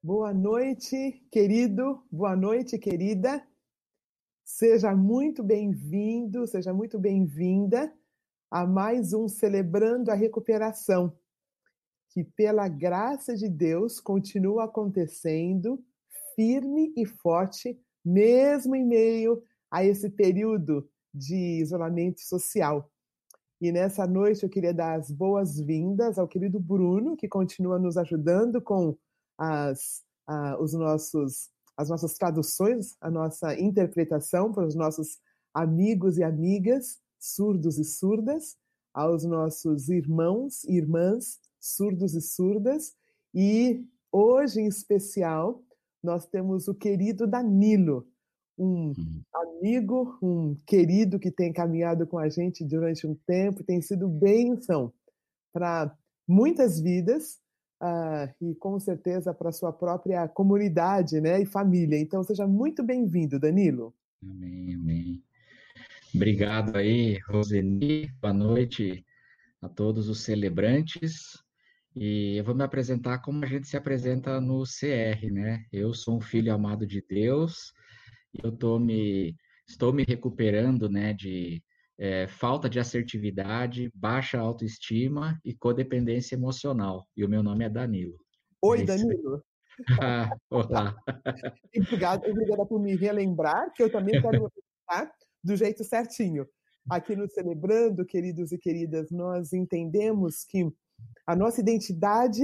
Boa noite, querido. Boa noite, querida. Seja muito bem-vindo, seja muito bem-vinda a mais um Celebrando a Recuperação, que pela graça de Deus continua acontecendo firme e forte, mesmo em meio a esse período de isolamento social. E nessa noite eu queria dar as boas-vindas ao querido Bruno, que continua nos ajudando com as, uh, os nossos, as nossas traduções, a nossa interpretação para os nossos amigos e amigas, surdos e surdas, aos nossos irmãos e irmãs, surdos e surdas. E hoje, em especial, nós temos o querido Danilo, um uhum. amigo, um querido que tem caminhado com a gente durante um tempo, tem sido bênção para muitas vidas uh, e com certeza para sua própria comunidade né, e família. Então, seja muito bem-vindo, Danilo. Amém, amém. Obrigado aí, Roseni. Boa noite a todos os celebrantes. E eu vou me apresentar como a gente se apresenta no CR, né? Eu sou um filho amado de Deus, eu tô me, estou me recuperando, né, de é, falta de assertividade, baixa autoestima e codependência emocional. E o meu nome é Danilo. Oi, é Danilo. ah, olá. Obrigado, obrigada por me relembrar, que eu também quero me do jeito certinho. Aqui no Celebrando, queridos e queridas, nós entendemos que a nossa identidade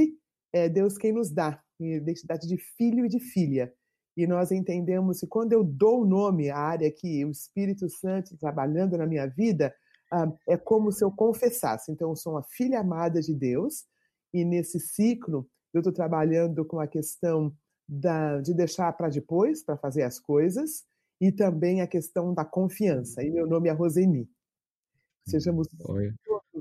é Deus quem nos dá, identidade de filho e de filha. E nós entendemos que quando eu dou o nome à área que o Espírito Santo trabalhando na minha vida, ah, é como se eu confessasse. Então, eu sou uma filha amada de Deus, e nesse ciclo eu estou trabalhando com a questão da, de deixar para depois, para fazer as coisas, e também a questão da confiança. E meu nome é Roseni. Sejamos. Oi.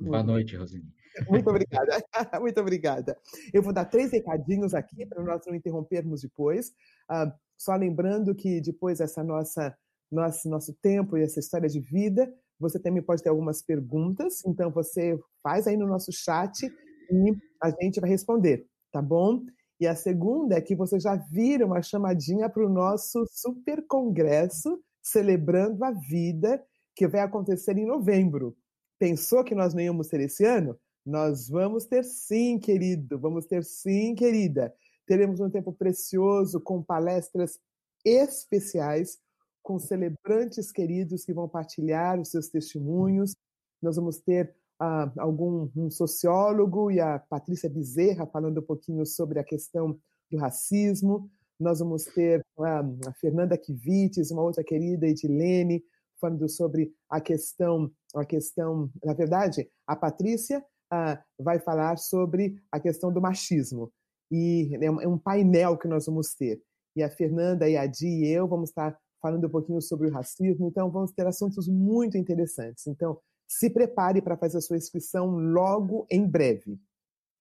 Boa noite, Roseni. Muito obrigada, muito obrigada. Eu vou dar três recadinhos aqui para nós não interrompermos depois. Uh, só lembrando que depois dessa nossa nosso, nosso tempo e essa história de vida, você também pode ter algumas perguntas, então você faz aí no nosso chat e a gente vai responder, tá bom? E a segunda é que vocês já viram uma chamadinha para o nosso super congresso celebrando a vida que vai acontecer em novembro. Pensou que nós não íamos ter esse ano? Nós vamos ter sim, querido, vamos ter sim, querida. Teremos um tempo precioso com palestras especiais, com celebrantes queridos que vão partilhar os seus testemunhos. Nós vamos ter uh, algum um sociólogo e a Patrícia Bezerra falando um pouquinho sobre a questão do racismo. Nós vamos ter uh, a Fernanda Kivites, uma outra querida, Edilene, falando sobre a questão, a questão, na verdade, a Patrícia uh, vai falar sobre a questão do machismo. E é, é um painel que nós vamos ter. E a Fernanda, e a Di e eu vamos estar falando um pouquinho sobre o racismo. Então, vamos ter assuntos muito interessantes. Então, se prepare para fazer a sua inscrição logo em breve.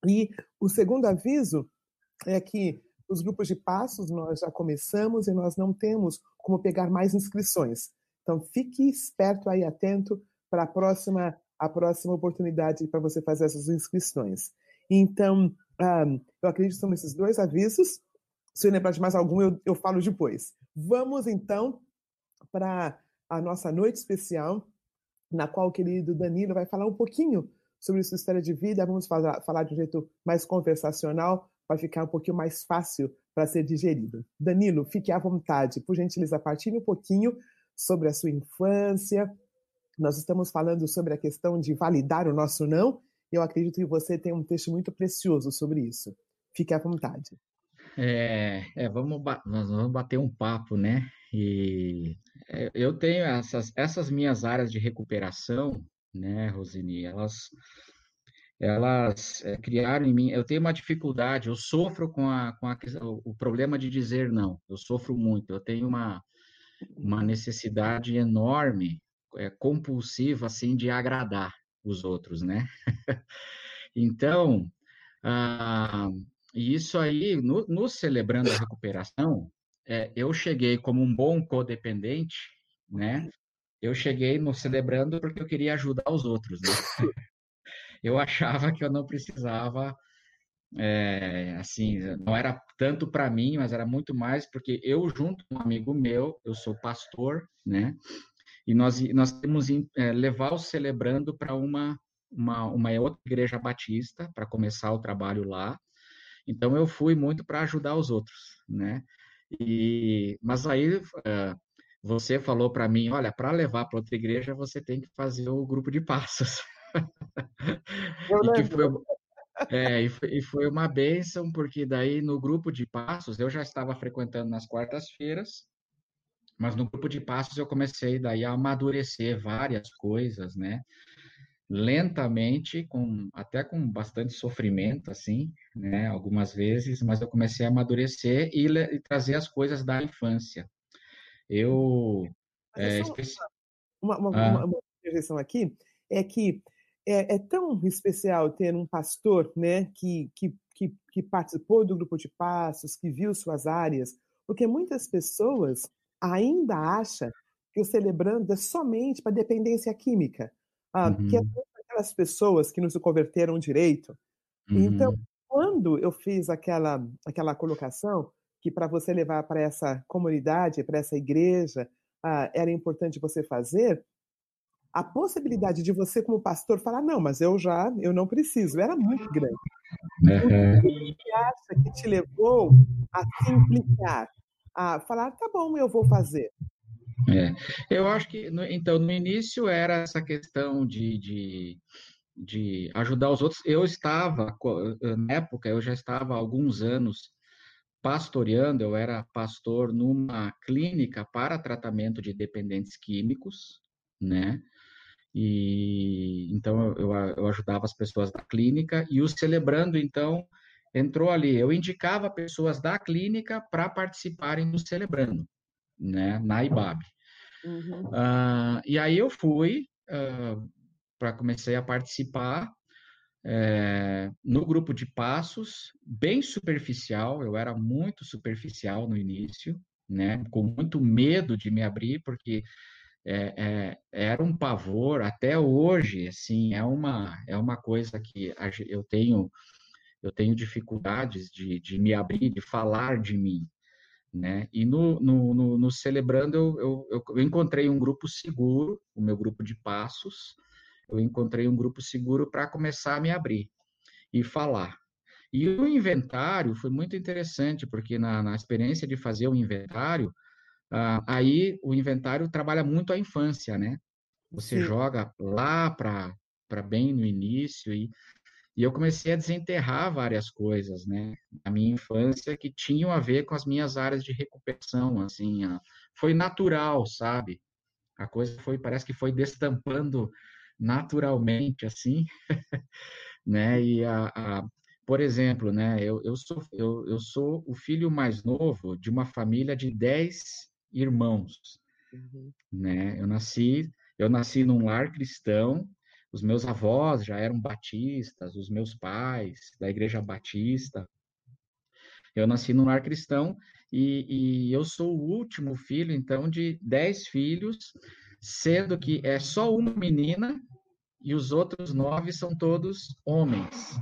E o segundo aviso é que os grupos de passos nós já começamos e nós não temos como pegar mais inscrições. Então, fique esperto aí, atento para a próxima a próxima oportunidade para você fazer essas inscrições. Então, um, ah, eu acredito que são esses dois avisos. Se eu lembrar de mais algum, eu, eu falo depois. Vamos, então, para a nossa noite especial, na qual o querido Danilo vai falar um pouquinho sobre sua história de vida. Vamos falar, falar de um jeito mais conversacional, para ficar um pouquinho mais fácil para ser digerido. Danilo, fique à vontade. Por gentileza, partilhe um pouquinho sobre a sua infância, nós estamos falando sobre a questão de validar o nosso não. Eu acredito que você tem um texto muito precioso sobre isso. Fique à vontade. É, é vamos, nós vamos bater um papo, né? E é, eu tenho essas, essas minhas áreas de recuperação, né, Rosini? Elas, elas é, criaram em mim. Eu tenho uma dificuldade, eu sofro com, a, com a, o problema de dizer não. Eu sofro muito. Eu tenho uma, uma necessidade enorme é, compulsivo assim de agradar os outros, né? então, ah, isso aí, no, no, Celebrando a Recuperação, é, eu cheguei como um bom codependente, né? Eu cheguei no Celebrando porque eu queria ajudar os outros, né? Eu achava que eu não precisava é, assim, não era tanto para mim, mas era muito mais porque eu junto com um amigo meu, eu sou pastor, né? E nós nós temos é, levar o celebrando para uma, uma uma outra igreja batista para começar o trabalho lá. Então eu fui muito para ajudar os outros, né? E mas aí uh, você falou para mim, olha, para levar para outra igreja você tem que fazer o grupo de passos. e foi, é, e foi, e foi uma bênção, porque daí no grupo de passos, eu já estava frequentando nas quartas-feiras, mas no grupo de passos eu comecei daí a amadurecer várias coisas, né? Lentamente, com até com bastante sofrimento, assim, né? Algumas vezes, mas eu comecei a amadurecer e, e trazer as coisas da infância. Eu... É, especi... uma, uma, ah. uma, uma aqui é que é, é, tão especial ter um pastor né, que, que, que, que, participou do grupo de passos, que viu suas áreas, porque muitas pessoas ainda acham que o celebrando é somente para dependência química, ah, uhum. que é aquelas pessoas que não se converteram direito. Então, uhum. Então, quando eu fiz aquela, aquela colocação, que para você levar para essa comunidade, para essa igreja, ah, era importante você fazer, a possibilidade de você como pastor falar não, mas eu já eu não preciso, era muito grande. Uhum. O que acha que te levou a simplificar, a falar tá bom, eu vou fazer? É. Eu acho que então no início era essa questão de, de, de ajudar os outros. Eu estava na época eu já estava há alguns anos pastoreando, eu era pastor numa clínica para tratamento de dependentes químicos, né? E então eu, eu ajudava as pessoas da clínica e o celebrando então entrou ali. Eu indicava pessoas da clínica para participarem do celebrando, né, na IBAB. Uhum. Uh, e aí eu fui uh, ah, para comecei a participar é, no grupo de passos, bem superficial. Eu era muito superficial no início, né, com muito medo de me abrir porque é, é, era um pavor até hoje, assim, é uma é uma coisa que eu tenho eu tenho dificuldades de, de me abrir, de falar de mim, né? E no, no, no, no celebrando eu, eu, eu, encontrei um grupo seguro, o meu grupo de passos, eu encontrei um grupo seguro para começar a me abrir e falar. E o inventário foi muito interessante, porque na, na experiência de fazer o inventário, Uh, aí o inventário trabalha muito a infância, né? Você Sim. joga lá para bem no início e, e eu comecei a desenterrar várias coisas, né? Na minha infância que tinham a ver com as minhas áreas de recuperação, assim, uh, foi natural, sabe? A coisa foi, parece que foi destampando naturalmente, assim, né? E a, a por exemplo, né, eu, eu, sou, eu, eu sou o filho mais novo de uma família de 10 irmãos, uhum. né? Eu nasci, eu nasci num lar cristão. Os meus avós já eram batistas, os meus pais da igreja batista. Eu nasci num lar cristão e, e eu sou o último filho, então, de dez filhos, sendo que é só uma menina e os outros nove são todos homens.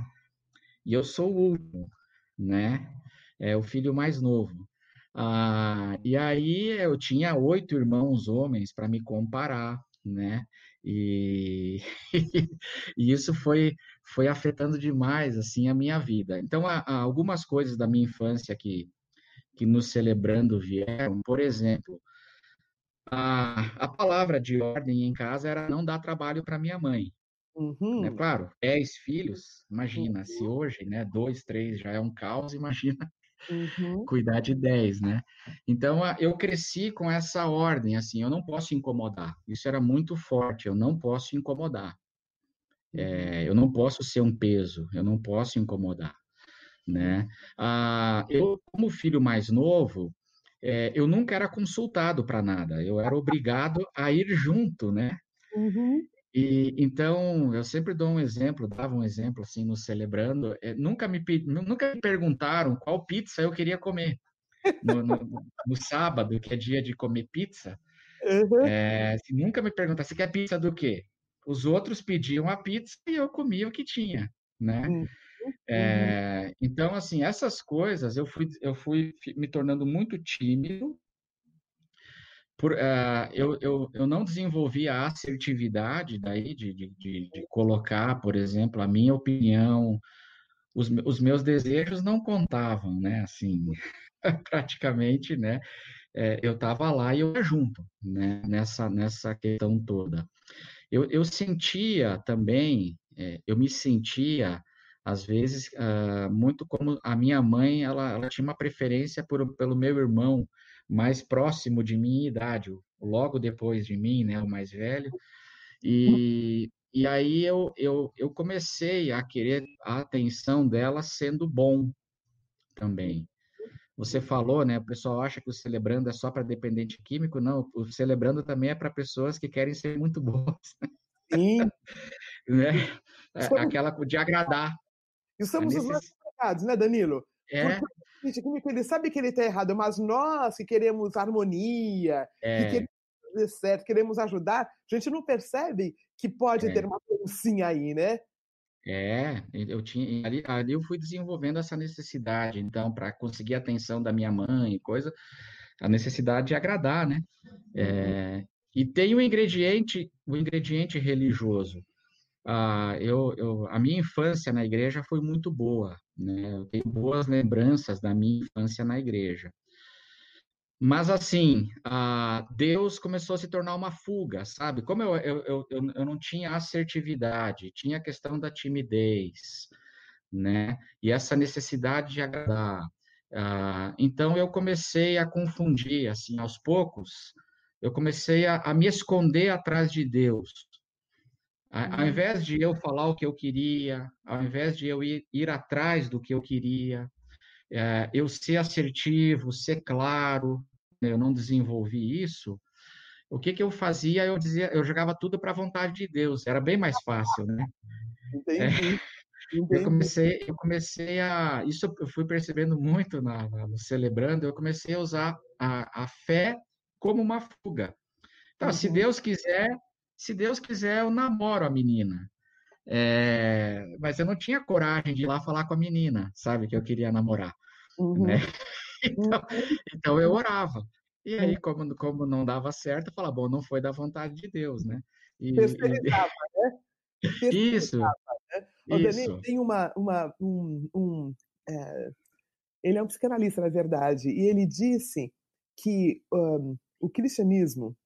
E eu sou o último, né? É o filho mais novo. Ah, e aí eu tinha oito irmãos homens para me comparar, né? E, e isso foi, foi afetando demais assim a minha vida. Então, há, há algumas coisas da minha infância que, que nos celebrando vieram, por exemplo, a, a palavra de ordem em casa era não dar trabalho para minha mãe. Né? Uhum. Né? Claro, dez filhos, imagina, uhum. se hoje, né, dois, três já é um caos, imagina uhum. cuidar de 10, né? Então, eu cresci com essa ordem, assim, eu não posso incomodar. Isso era muito forte, eu não posso incomodar. É, eu não posso ser um peso, eu não posso incomodar, né? Ah, eu, como filho mais novo, é, eu nunca era consultado para nada, eu era obrigado a ir junto, né? Uhum. E então eu sempre dou um exemplo, dava um exemplo assim no celebrando. É, nunca me nunca me perguntaram qual pizza eu queria comer no, no, no sábado, que é dia de comer pizza. Uhum. É, nunca me perguntaram você quer pizza do quê? Os outros pediam a pizza e eu comia o que tinha, né? Uhum. É, então, assim, essas coisas eu fui, eu fui me tornando muito tímido. Por, uh, eu, eu, eu não desenvolvi a assertividade daí de, de, de, de colocar, por exemplo, a minha opinião, os, os meus desejos não contavam, né? Assim, praticamente, né? É, eu estava lá e eu ia junto, né? Nessa, nessa questão toda. Eu, eu sentia também, é, eu me sentia às vezes uh, muito como a minha mãe, ela, ela tinha uma preferência por, pelo meu irmão mais próximo de minha idade, logo depois de mim, né, o mais velho. E, e aí eu, eu, eu comecei a querer a atenção dela sendo bom também. Você falou, né? O pessoal acha que o celebrando é só para dependente químico. Não, o celebrando também é para pessoas que querem ser muito boas. Sim. né? É, aquela de agradar. E somos necess... os mais pecados, né, Danilo? É. Porque ele sabe que ele está errado, mas nós que queremos harmonia, é. que queremos certo, queremos ajudar, a gente não percebe que pode é. ter uma sim aí, né? É, eu tinha ali, ali eu fui desenvolvendo essa necessidade, então, para conseguir a atenção da minha mãe, coisa, a necessidade de agradar, né? É, uhum. e tem o ingrediente, o ingrediente religioso. Ah, eu, eu, a minha infância na igreja foi muito boa, né? Eu tenho boas lembranças da minha infância na igreja. Mas assim, Deus começou a se tornar uma fuga, sabe? Como eu, eu, eu, eu não tinha assertividade, tinha a questão da timidez, né? E essa necessidade de agradar. Ah, então eu comecei a confundir, assim, aos poucos, eu comecei a, a me esconder atrás de Deus. Ao uhum. invés de eu falar o que eu queria, ao invés de eu ir, ir atrás do que eu queria, é, eu ser assertivo, ser claro, eu não desenvolvi isso, o que que eu fazia? Eu dizia, eu jogava tudo para a vontade de Deus. Era bem mais fácil, né? Entendi. É, Entendi. Eu comecei, eu comecei a, isso eu fui percebendo muito na, na, no celebrando. Eu comecei a usar a, a fé como uma fuga. Então, uhum. se Deus quiser, se Deus quiser, eu namoro a menina. É, mas eu não tinha coragem de ir lá falar com a menina, sabe, que eu queria namorar. Uhum. Né? Então, então, eu orava. E aí, como, como não dava certo, eu falava, bom, não foi da vontade de Deus, né? E, Terceirizava, né? Isso. Né? O Isso. tem uma, uma um, um é... ele é um psicanalista, na verdade, e ele disse que um, o cristianismo,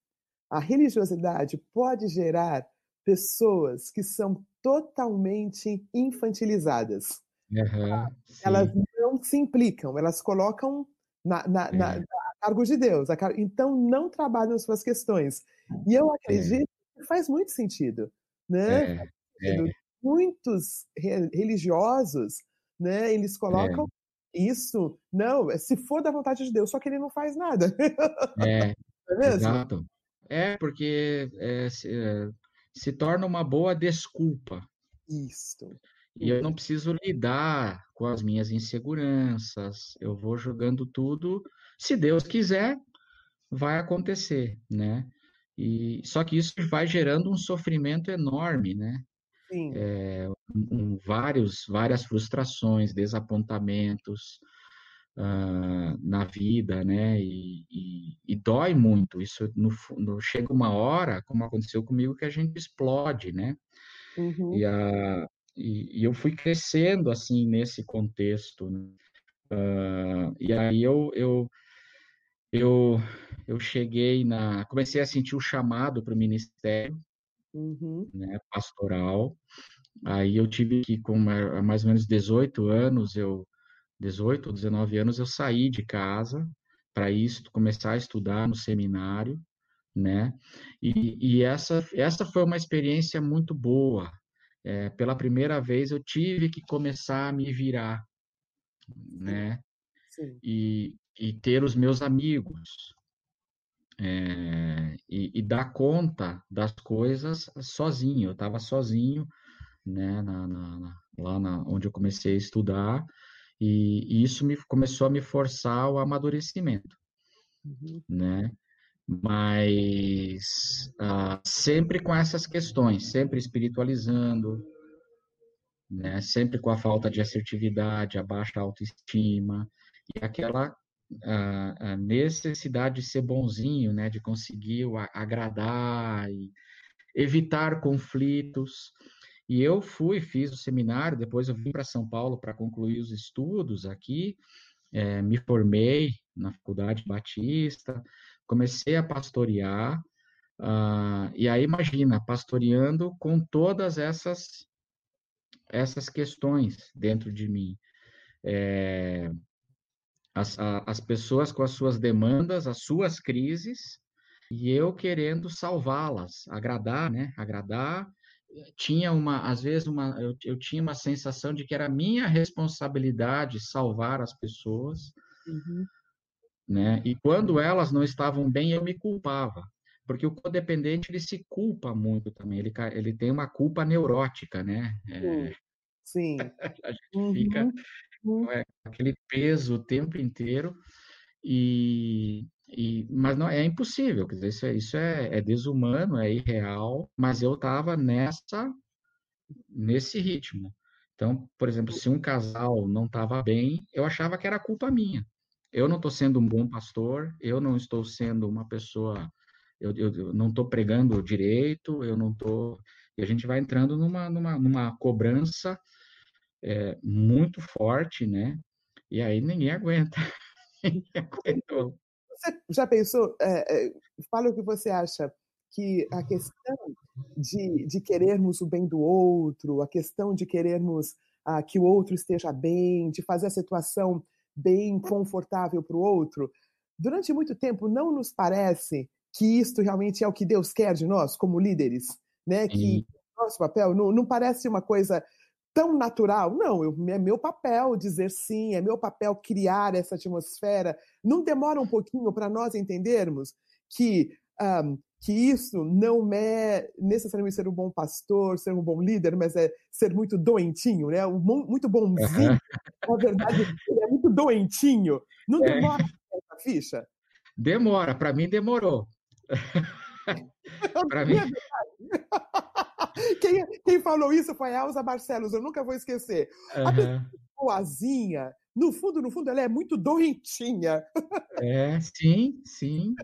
a religiosidade pode gerar pessoas que são totalmente infantilizadas. Uhum, elas não se implicam, elas colocam na, na, é. na, a cargo de Deus. Então, não trabalham suas questões. E eu é. acredito é. que faz muito sentido. Né? É. é. Muitos religiosos, né, eles colocam é. isso, não, se for da vontade de Deus, só que ele não faz nada. É, é exato. É, porque se, se torna uma boa desculpa. Isso. E eu não preciso lidar com as minhas inseguranças. Eu vou jogando tudo. Se Deus quiser, vai acontecer, né? E só que isso vai gerando um sofrimento enorme, né? Sim. É, um, vários, várias frustrações, desapontamentos uh, na vida, né? E, e, e, dói muito. Isso no, no, chega uma hora, como aconteceu comigo, que a gente explode, né? Uhum. E a, e, e, eu fui crescendo assim nesse contexto. Né? Uh, e aí eu, eu, eu, eu cheguei na. Comecei a sentir o chamado para o ministério uhum. né, pastoral. Aí eu tive que, com mais ou menos 18 anos, eu 18 ou 19 anos, eu saí de casa para isso, começar a estudar no seminário, né? E, e essa, essa foi uma experiência muito boa, é, pela primeira vez eu tive que começar a me virar, né? Sim. E, e ter os meus amigos. É, e, e, dar conta das coisas sozinho. Eu estava sozinho, né, na, na, lá na, onde eu comecei a estudar, e, e, isso me começou a me forçar o amadurecimento, uhum. né? mas uh, sempre com essas questões, sempre espiritualizando, né? Sempre com a falta de assertividade, a baixa autoestima e aquela a, a necessidade de ser bonzinho, né? De conseguir agradar e evitar conflitos. E eu fui, fiz o seminário, depois eu vim para São Paulo para concluir os estudos aqui, é, me formei na Faculdade Batista, comecei a pastorear, uh, e aí imagina, pastoreando com todas essas essas questões dentro de mim. É, as, a, as pessoas com as suas demandas, as suas crises, e eu querendo salvá-las, agradar, né? Agradar. Tinha uma, às vezes, uma, eu, eu tinha uma sensação de que era minha responsabilidade salvar as pessoas, uhum. né? E quando elas não estavam bem, eu me culpava, porque o codependente ele se culpa muito também, ele, ele tem uma culpa neurótica, né? É, Sim. a gente uhum. fica com é, aquele peso o tempo inteiro e e, mas não é impossível, quer dizer, isso, é, isso é, é desumano, é irreal, mas eu estava nessa nesse ritmo. Então, por exemplo, se um casal não estava bem, eu achava que era culpa minha. Eu não estou sendo um bom pastor, eu não estou sendo uma pessoa, eu, eu, eu não estou pregando direito, eu não estou. E a gente vai entrando numa, numa, numa cobrança é, muito forte, né? E aí ninguém aguenta. ninguém aguentou. Você já pensou? É, é, fala o que você acha que a questão de, de querermos o bem do outro, a questão de querermos ah, que o outro esteja bem, de fazer a situação bem confortável para o outro, durante muito tempo não nos parece que isto realmente é o que Deus quer de nós como líderes, né? Que nosso papel não, não parece uma coisa tão natural. Não, eu, é meu papel dizer sim, é meu papel criar essa atmosfera. Não demora um pouquinho para nós entendermos que, um, que isso não é necessariamente ser um bom pastor, ser um bom líder, mas é ser muito doentinho, né? Um, muito bonzinho. Na verdade, ele é muito doentinho. Não é. demora é. essa ficha? Demora, para mim demorou. para mim. Quem, quem, falou isso foi a Elza Barcelos, eu nunca vou esquecer. Uhum. A pessoa boazinha, no fundo, no fundo, ela é muito doentinha. É, sim, sim.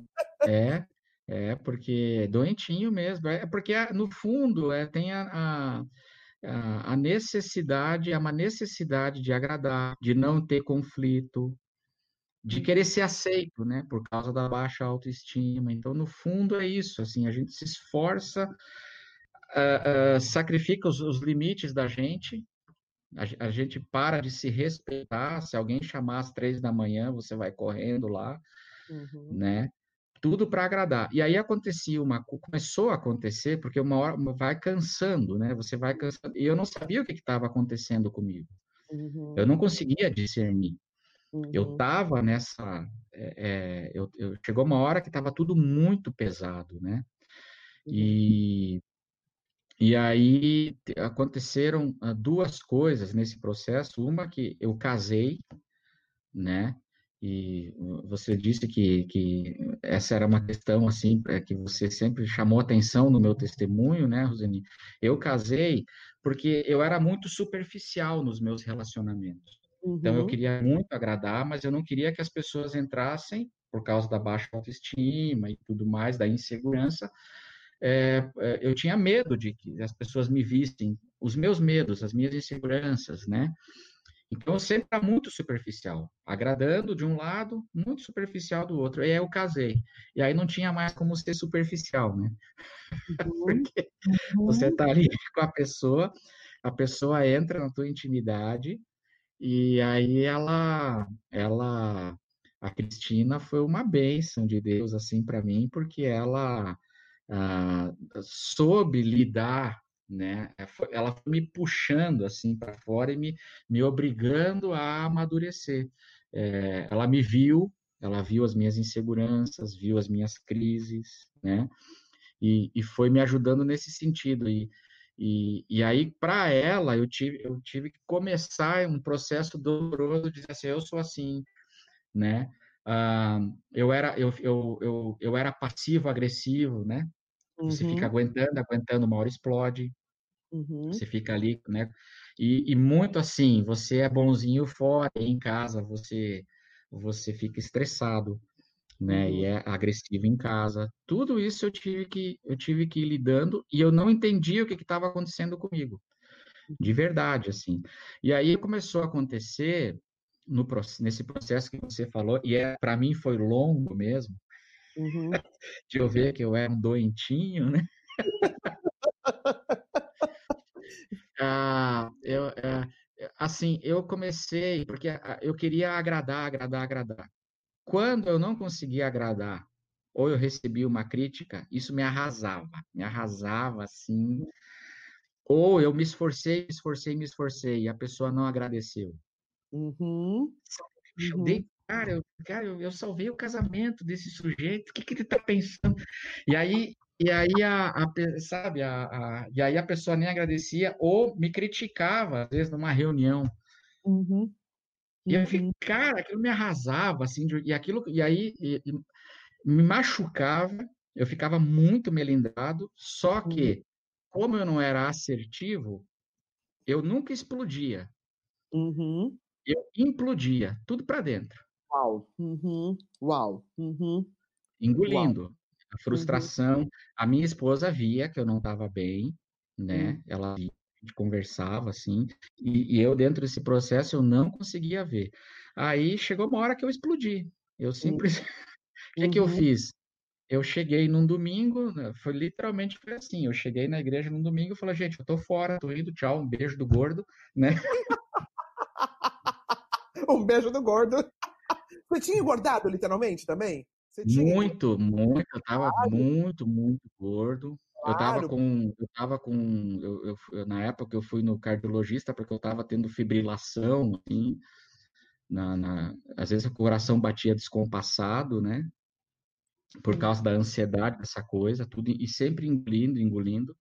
É, é, porque é doentinho mesmo. É porque, no fundo, é, tem a, a, a necessidade, é uma necessidade de agradar, de não ter conflito, de querer ser aceito, né, por causa da baixa autoestima. Então, no fundo, é isso, assim, a gente se esforça uh, uh, sacrifica os, os, limites da gente, a, a, gente para de se respeitar. Se alguém chamar às três da manhã, você vai correndo lá, uhum. né? Tudo para agradar. E aí acontecia uma, começou a acontecer porque uma hora vai cansando, né? Você vai cansando. E eu não sabia o que estava acontecendo comigo. Uhum. Eu não conseguia discernir. Uhum. Eu estava nessa. É, é, eu, eu, chegou uma hora que estava tudo muito pesado, né? Uhum. E e aí aconteceram ah, duas coisas nesse processo. Uma que eu casei, né? E você disse que, que essa era uma questão assim é, que você sempre chamou atenção no meu testemunho, né, Roseni? Eu casei porque eu era muito superficial nos meus relacionamentos. Uhum. Então eu uhum. queria muito agradar, mas eu não queria que as pessoas entrassem por causa da baixa autoestima e tudo mais, da insegurança, é, é, eu tinha medo de que as pessoas me vissem, os meus medos, as minhas inseguranças, né? Então, sempre era muito superficial, agradando de um lado, muito superficial do outro. E aí eu casei. E aí não tinha mais como ser superficial, né? Uhum. Porque uhum. você está ali com a pessoa, a pessoa entra na tua intimidade, e aí ela, ela, a Cristina foi uma bênção de Deus, assim, para mim, porque ela ah, soube lidar, né? É, ela foi me puxando assim para fora e me, me obrigando a amadurecer. É, ela me viu, ela viu as minhas inseguranças, viu as minhas crises, né? E, e foi me ajudando nesse sentido. E, e, e aí, para ela, eu tive, eu tive que começar um processo doloroso de dizer assim, eu sou assim, né? Ah, eu, era, eu, eu, eu, eu era passivo, agressivo, né? Você fica uhum. aguentando, aguentando, uma hora explode. Uhum. Você fica ali, né? E, e muito assim, você é bonzinho fora, em casa você você fica estressado, né? Uhum. E é agressivo em casa. Tudo isso eu tive que eu tive que ir lidando e eu não entendia o que estava acontecendo comigo, de verdade, assim. E aí começou a acontecer no nesse processo que você falou e é para mim foi longo mesmo. Uhum. de eu ver que eu era um doentinho, né? ah, eu, é, assim, eu comecei porque ah, eu queria agradar, agradar, agradar. Quando eu não conseguia agradar ou eu recebi uma crítica, isso me arrasava, me arrasava assim. Ou eu me esforcei, me esforcei, me esforcei e a pessoa não agradeceu. Uhum. Eu uhum. dei, cara, eu, cara eu, eu, salvei o casamento desse sujeito, o que, que ele está pensando? E aí, e aí a, a sabe, a, a, e aí a pessoa nem agradecia ou me criticava, às vezes, numa reunião. Uhum. E eu fiquei, uhum. cara, aquilo me arrasava, assim, e aquilo, e aí e, e me machucava, eu ficava muito melindrado, só que, uhum. como eu não era assertivo, eu nunca explodia. Uhum. Eu implodia, tudo para dentro. Uau, uhum. Uau, uhum. Engolindo. Uau. A frustração. A minha esposa via que eu não estava bem, né? Hum. Ela via gente conversava assim, e, e, eu dentro desse processo eu não conseguia ver. Aí chegou uma hora que eu explodi. Eu simplesmente, o que, uhum. que eu uhum. fiz? Eu cheguei num domingo, né, foi literalmente foi assim, eu cheguei na igreja num domingo e falei, gente, eu tô fora, tô indo, tchau, um beijo do gordo, né? um beijo do gordo. Você tinha engordado literalmente também? Muito, muito, eu tava muito, muito gordo. Eu tava com, eu tava com, eu, eu, na época eu fui no cardiologista porque eu tava tendo fibrilação, assim, na, na, às vezes o coração batia descompassado, né? Por causa da ansiedade dessa coisa, tudo, e sempre engolindo, engolindo.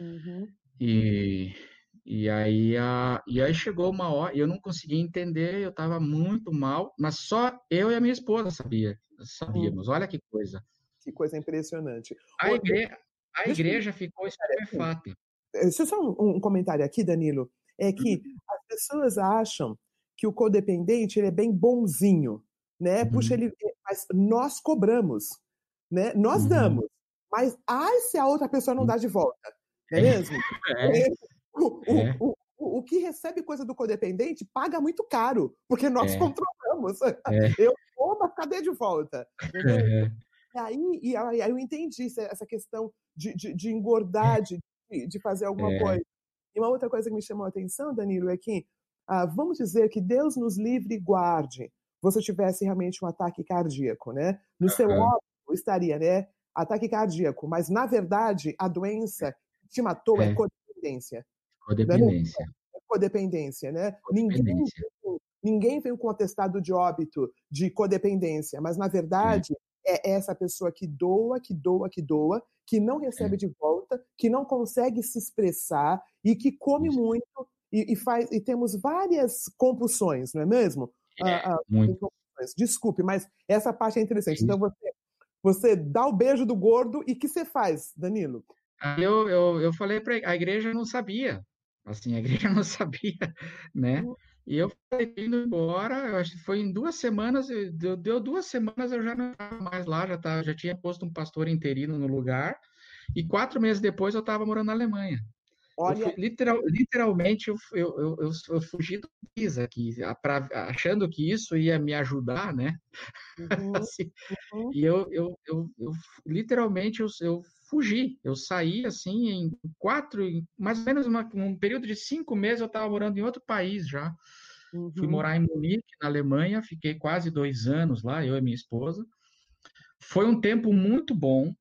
Uhum. E, e aí, a, e aí chegou uma hora, e eu não conseguia entender, eu tava muito mal, mas só eu e a minha esposa sabia, sabíamos. Uhum. Olha que coisa. Que coisa impressionante. A, igreja, a igreja ficou estupefata. Deixa eu só um, comentário aqui, Danilo. É que uhum. as pessoas acham que o codependente ele é bem bonzinho, né? Uhum. Puxa, ele, eh, mas nós cobramos, né? Nós uhum. damos, mas ai se a outra pessoa não dá de volta, não é, é. mesmo? É. O, é. O, o, o, que recebe coisa do codependente paga muito caro, porque nós é. controlamos. É. Eu vou, mas cadê de volta? E aí, e aí eu entendi essa questão de, de, de engordar, de, de fazer alguma é. coisa. E uma outra coisa que me chamou a atenção, Danilo, é que ah, vamos dizer que Deus nos livre e guarde você tivesse realmente um ataque cardíaco, né? No seu óbito estaria, né? Ataque cardíaco, mas na verdade a doença que te matou é, é codependência. Codependência. Né? É codependência, né? Codependência. Ninguém, ninguém vem com atestado de óbito de codependência, mas na verdade é essa pessoa que doa, que doa, que doa, que não recebe é. de volta, que não consegue se expressar e que come Isso. muito e, e, faz e temos várias compulsões, não é mesmo? É, ah, ah, muito. Desculpe, mas essa parte é interessante. Sim. Então você você dá o beijo do gordo e o que você faz, Danilo? Eu, eu, eu falei para a igreja não sabia, assim a igreja não sabia, né? Uhum. E eu falei, indo embora, eu acho que foi em duas semanas, deu, deu duas semanas, eu já não estava mais lá, já, tava, já tinha posto um pastor interino no lugar, e quatro meses depois eu estava morando na Alemanha. Olha... Fui, literal, literalmente, eu, eu, eu, eu, fugi do país aqui, pra, achando que isso ia me ajudar, né? Uhum, assim, uhum. E eu, eu, eu, eu literalmente, eu, eu fugi. Eu saí, assim, em quatro, mais ou menos uma, um período de cinco meses, eu estava morando em outro país já. Uhum. Fui morar em Munique, na Alemanha, fiquei quase dois anos lá, eu e minha esposa. Foi um tempo muito bom,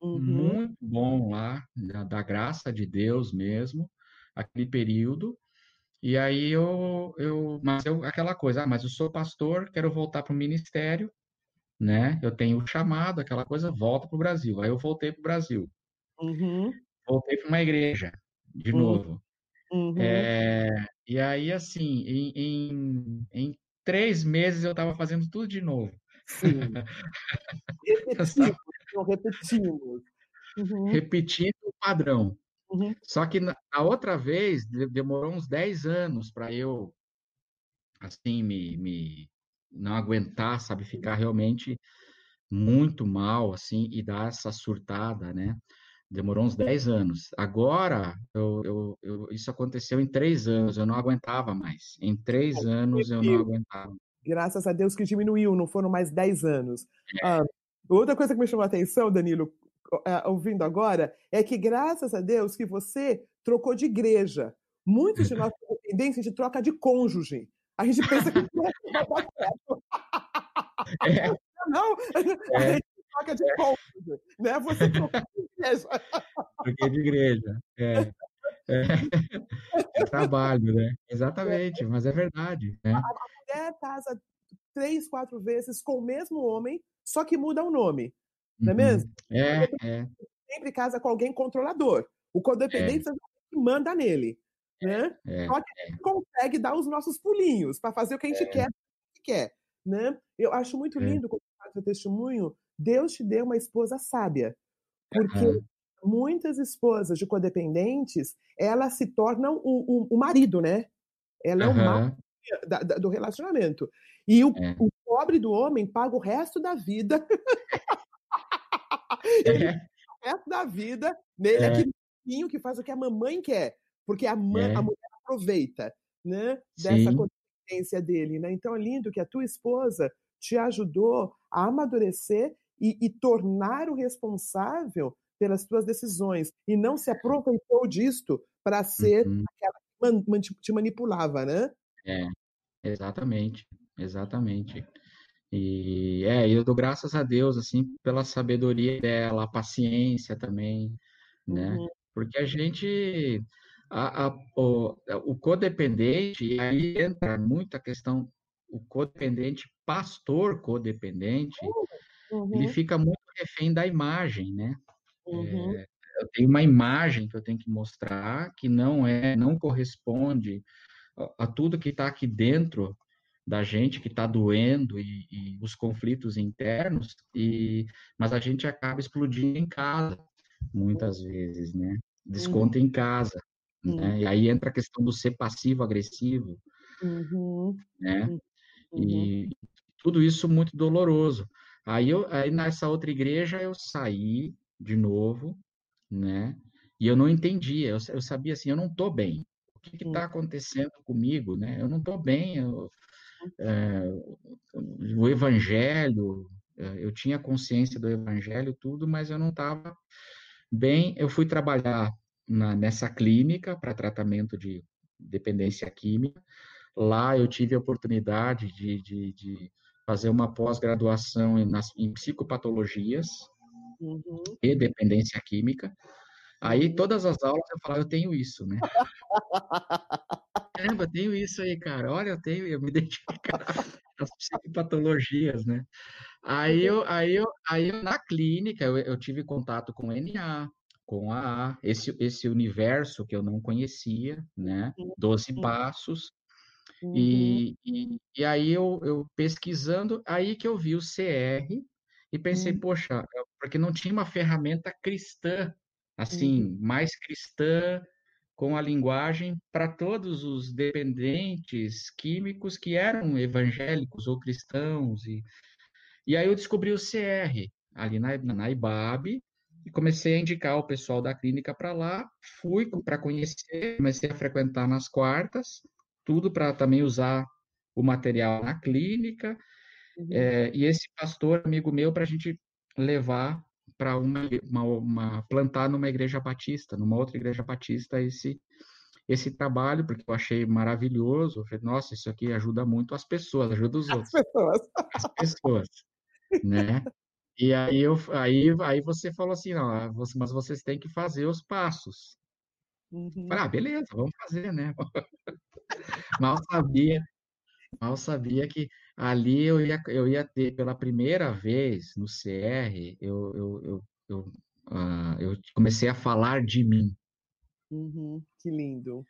uhum. muito bom lá, da, da, graça de Deus mesmo, aquele período. E aí eu, eu mas eu, aquela coisa, ah, mas eu sou pastor, quero voltar para o ministério, né? Eu tenho o chamado, aquela coisa, volta para o Brasil. Aí eu voltei para o Brasil. Uhum. Voltei para uma igreja, de uhum. novo. É, e aí, assim, em, em, em, três meses eu estava fazendo tudo de novo. Sim. Repetimos, repetimos. Uhum. Repetindo o padrão. Uhum. Só que na, a outra vez demorou uns 10 anos para eu assim me, me não aguentar, sabe, ficar realmente muito mal assim e dar essa surtada, né? Demorou uns 10 anos. Agora, eu, eu, eu, isso aconteceu em três anos, eu não aguentava mais. Em três anos eu não aguentava. Graças a Deus que diminuiu, não foram mais 10 anos. É. Ah, outra coisa que me chamou a atenção, Danilo, é, ouvindo agora, é que graças a Deus que você trocou de igreja. Muitos de nós dependentes, a gente troca de cônjuge. A gente pensa que dar certo. É. Não, a é. gente troca de cônjuge. Né? Você trocou de igreja. Troquei de igreja. É. É. é trabalho, né? Exatamente, mas é verdade. Né? A, mulher casa três, quatro vezes com o mesmo homem, só que muda o nome. Não é uhum. mesmo? É, é. Sempre casa com alguém controlador. O codependente é. manda nele. Né? É, Só que a gente consegue dar os nossos pulinhos para fazer o que a gente é. quer, que quer. Né? Eu acho muito lindo quando faz o testemunho. Deus te deu uma esposa sábia. Porque uhum. Muitas esposas de codependentes, elas se tornam o, o, o marido, né? Ela é o marido da, da, do relacionamento. E o, é. o, pobre do homem paga o resto da vida. Ele é. o resto da vida nele, é. aquele que faz o que a mamãe quer, porque a, mãe, a mulher aproveita né, dessa consciência dele. Né? Então é lindo que a tua esposa te ajudou a amadurecer e, e tornar o responsável pelas tuas decisões e não se aproveitou disto para ser uhum. aquela que te manipulava, né? É, exatamente, exatamente. E é, eu dou graças a Deus assim pela sabedoria dela, a paciência também, né? Uhum. Porque a gente a, a, o, o codependente, e aí entra muita questão, o codependente, pastor codependente, uhum. ele fica muito refém da imagem, né? Uhum. É, eu tenho uma imagem que eu tenho que mostrar que não é, não corresponde a tudo que está aqui dentro da gente que está doendo e, e, os conflitos internos e mas a gente acaba explodindo em casa muitas vezes né desconta uhum. em casa uhum. né e aí entra a questão do ser passivo agressivo uhum. né uhum. e tudo isso muito doloroso aí eu aí nessa outra igreja eu saí de novo né e eu não entendia eu, eu sabia assim eu não tô bem que está acontecendo comigo, né? Eu não estou bem, eu, é, o evangelho, é, eu tinha consciência do evangelho, tudo, mas eu não estava bem. Eu fui trabalhar na, nessa clínica para tratamento de dependência química. Lá eu tive a oportunidade de, de, de fazer uma pós-graduação em, em, psicopatologias uhum. e dependência química. Aí todas as aulas eu falava, eu tenho isso, né? Caramba, eu tenho isso aí, cara. Olha, eu tenho, eu me identifico as psicopatologias, né? Aí eu, aí eu, aí eu na clínica eu, eu tive contato com NA, com AA, esse, esse universo que eu não conhecia, né? Doze passos. Uhum. E, e, e, aí eu, eu pesquisando, aí que eu vi o CR e pensei, uhum. poxa, porque não tinha uma ferramenta cristã assim, uhum. mais cristã, com a linguagem para todos os dependentes químicos que eram evangélicos ou cristãos. E, e aí eu descobri o CR ali na, na IBAB e comecei a indicar o pessoal da clínica para lá. Fui para conhecer, comecei a frequentar nas quartas, tudo para também usar o material na clínica. Uhum. É, e esse pastor, amigo meu, para a gente levar para uma, uma, uma, plantar numa igreja batista, numa outra igreja batista, esse esse trabalho, porque eu achei maravilhoso. Eu falei, nossa, isso aqui ajuda muito as pessoas, ajuda os outros. As pessoas. As pessoas, né? E aí, eu, aí, aí você falou assim, não, ah, mas vocês têm que fazer os passos. Uhum. Falei, ah, beleza, vamos fazer, né? Mal sabia, mal sabia que ali eu ia, eu ia ter pela primeira vez no CR, eu, eu, eu, eu, uh, eu comecei a falar de mim. Uhum, que lindo.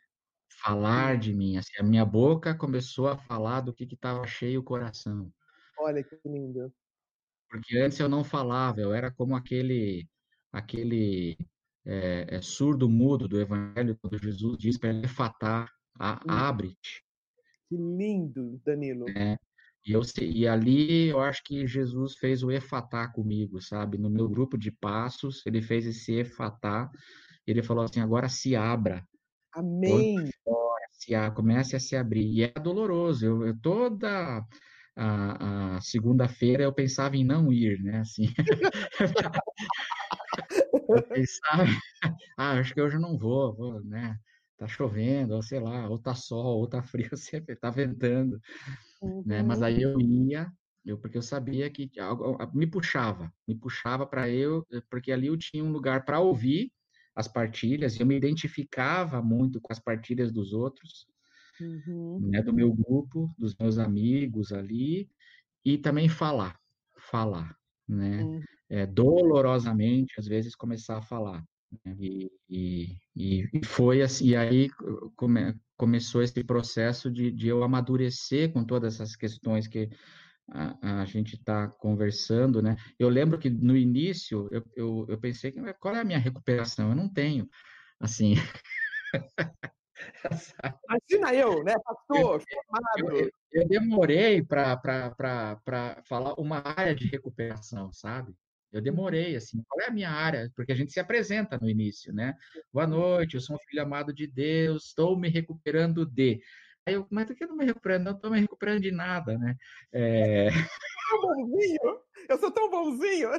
Falar de mim, assim, a minha boca começou a falar do que estava cheio o coração. Olha que lindo. Porque antes eu não falava, eu era como aquele, aquele é, é, surdo mudo do Evangelho, quando Jesus diz para ele fatar, hum. abre-te. Que lindo, Danilo. É, e, eu, e ali eu acho que Jesus fez o efatá comigo, sabe? No meu grupo de passos, ele fez esse efatá. Ele falou assim: agora se abra. Amém. Fora, se a, comece a se abrir. E é doloroso. Eu, eu toda a, a segunda-feira eu pensava em não ir, né? Assim. eu pensava, ah, acho que hoje eu não vou, vou, né? Tá chovendo, ou sei lá, ou tá sol, ou tá frio, sempre tá ventando, uhum. né? Mas aí eu ia, eu porque eu sabia que algo, me puxava, me puxava para eu, porque ali eu tinha um lugar para ouvir as partilhas, eu me identificava muito com as partilhas dos outros, uhum. né, do meu grupo, dos meus amigos ali, e também falar, falar, né, uhum. é, dolorosamente, às vezes, começar a falar. E, e, e, foi assim, e aí come, começou esse processo de, de eu amadurecer com todas essas questões que a, a gente está conversando, né? Eu lembro que no início eu, eu, eu pensei que qual é a minha recuperação? Eu não tenho, assim. Imagina eu, né, pastor, eu, eu, eu demorei para falar uma área de recuperação, sabe? Eu demorei, assim, qual é a minha área? Porque a gente se apresenta no início, né? Boa noite, eu sou um filho amado de Deus, estou me recuperando de. Aí eu, mas por que eu não me recuperando? Não estou me recuperando de nada, né? É... Eu sou bonzinho, eu sou tão bonzinho.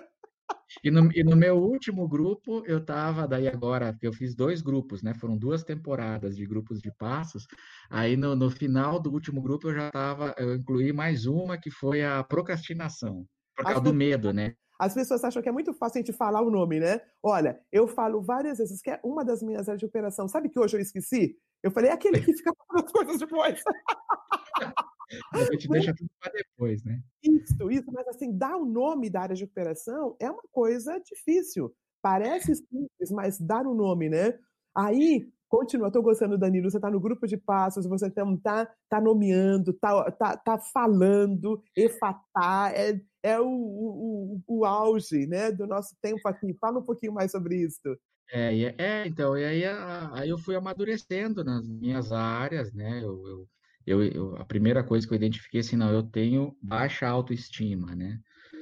E no, e no meu último grupo, eu estava, daí agora, eu fiz dois grupos, né? Foram duas temporadas de grupos de passos. Aí no, no final do último grupo, eu já estava, eu incluí mais uma, que foi a procrastinação, por causa do medo, né? As pessoas acham que é muito fácil a gente falar o nome, né? Olha, eu falo várias vezes que é uma das minhas áreas de operação. Sabe que hoje eu esqueci? Eu falei, é aquele que fica falando as coisas depois. A gente deixa tudo para depois, né? Isso, isso, mas assim, dar o nome da área de operação é uma coisa difícil. Parece simples, mas dar o nome, né? Aí, continua, estou gostando, Danilo, você está no grupo de passos, você está tá nomeando, está tá, tá falando, efatar, é, é o, o, o, auge né, do nosso tempo aqui. Fala um pouquinho mais sobre isso. É, é, então, e aí, aí eu fui amadurecendo nas minhas áreas, né? Eu, eu, eu, a primeira coisa que eu identifiquei assim, não, eu tenho baixa autoestima, né?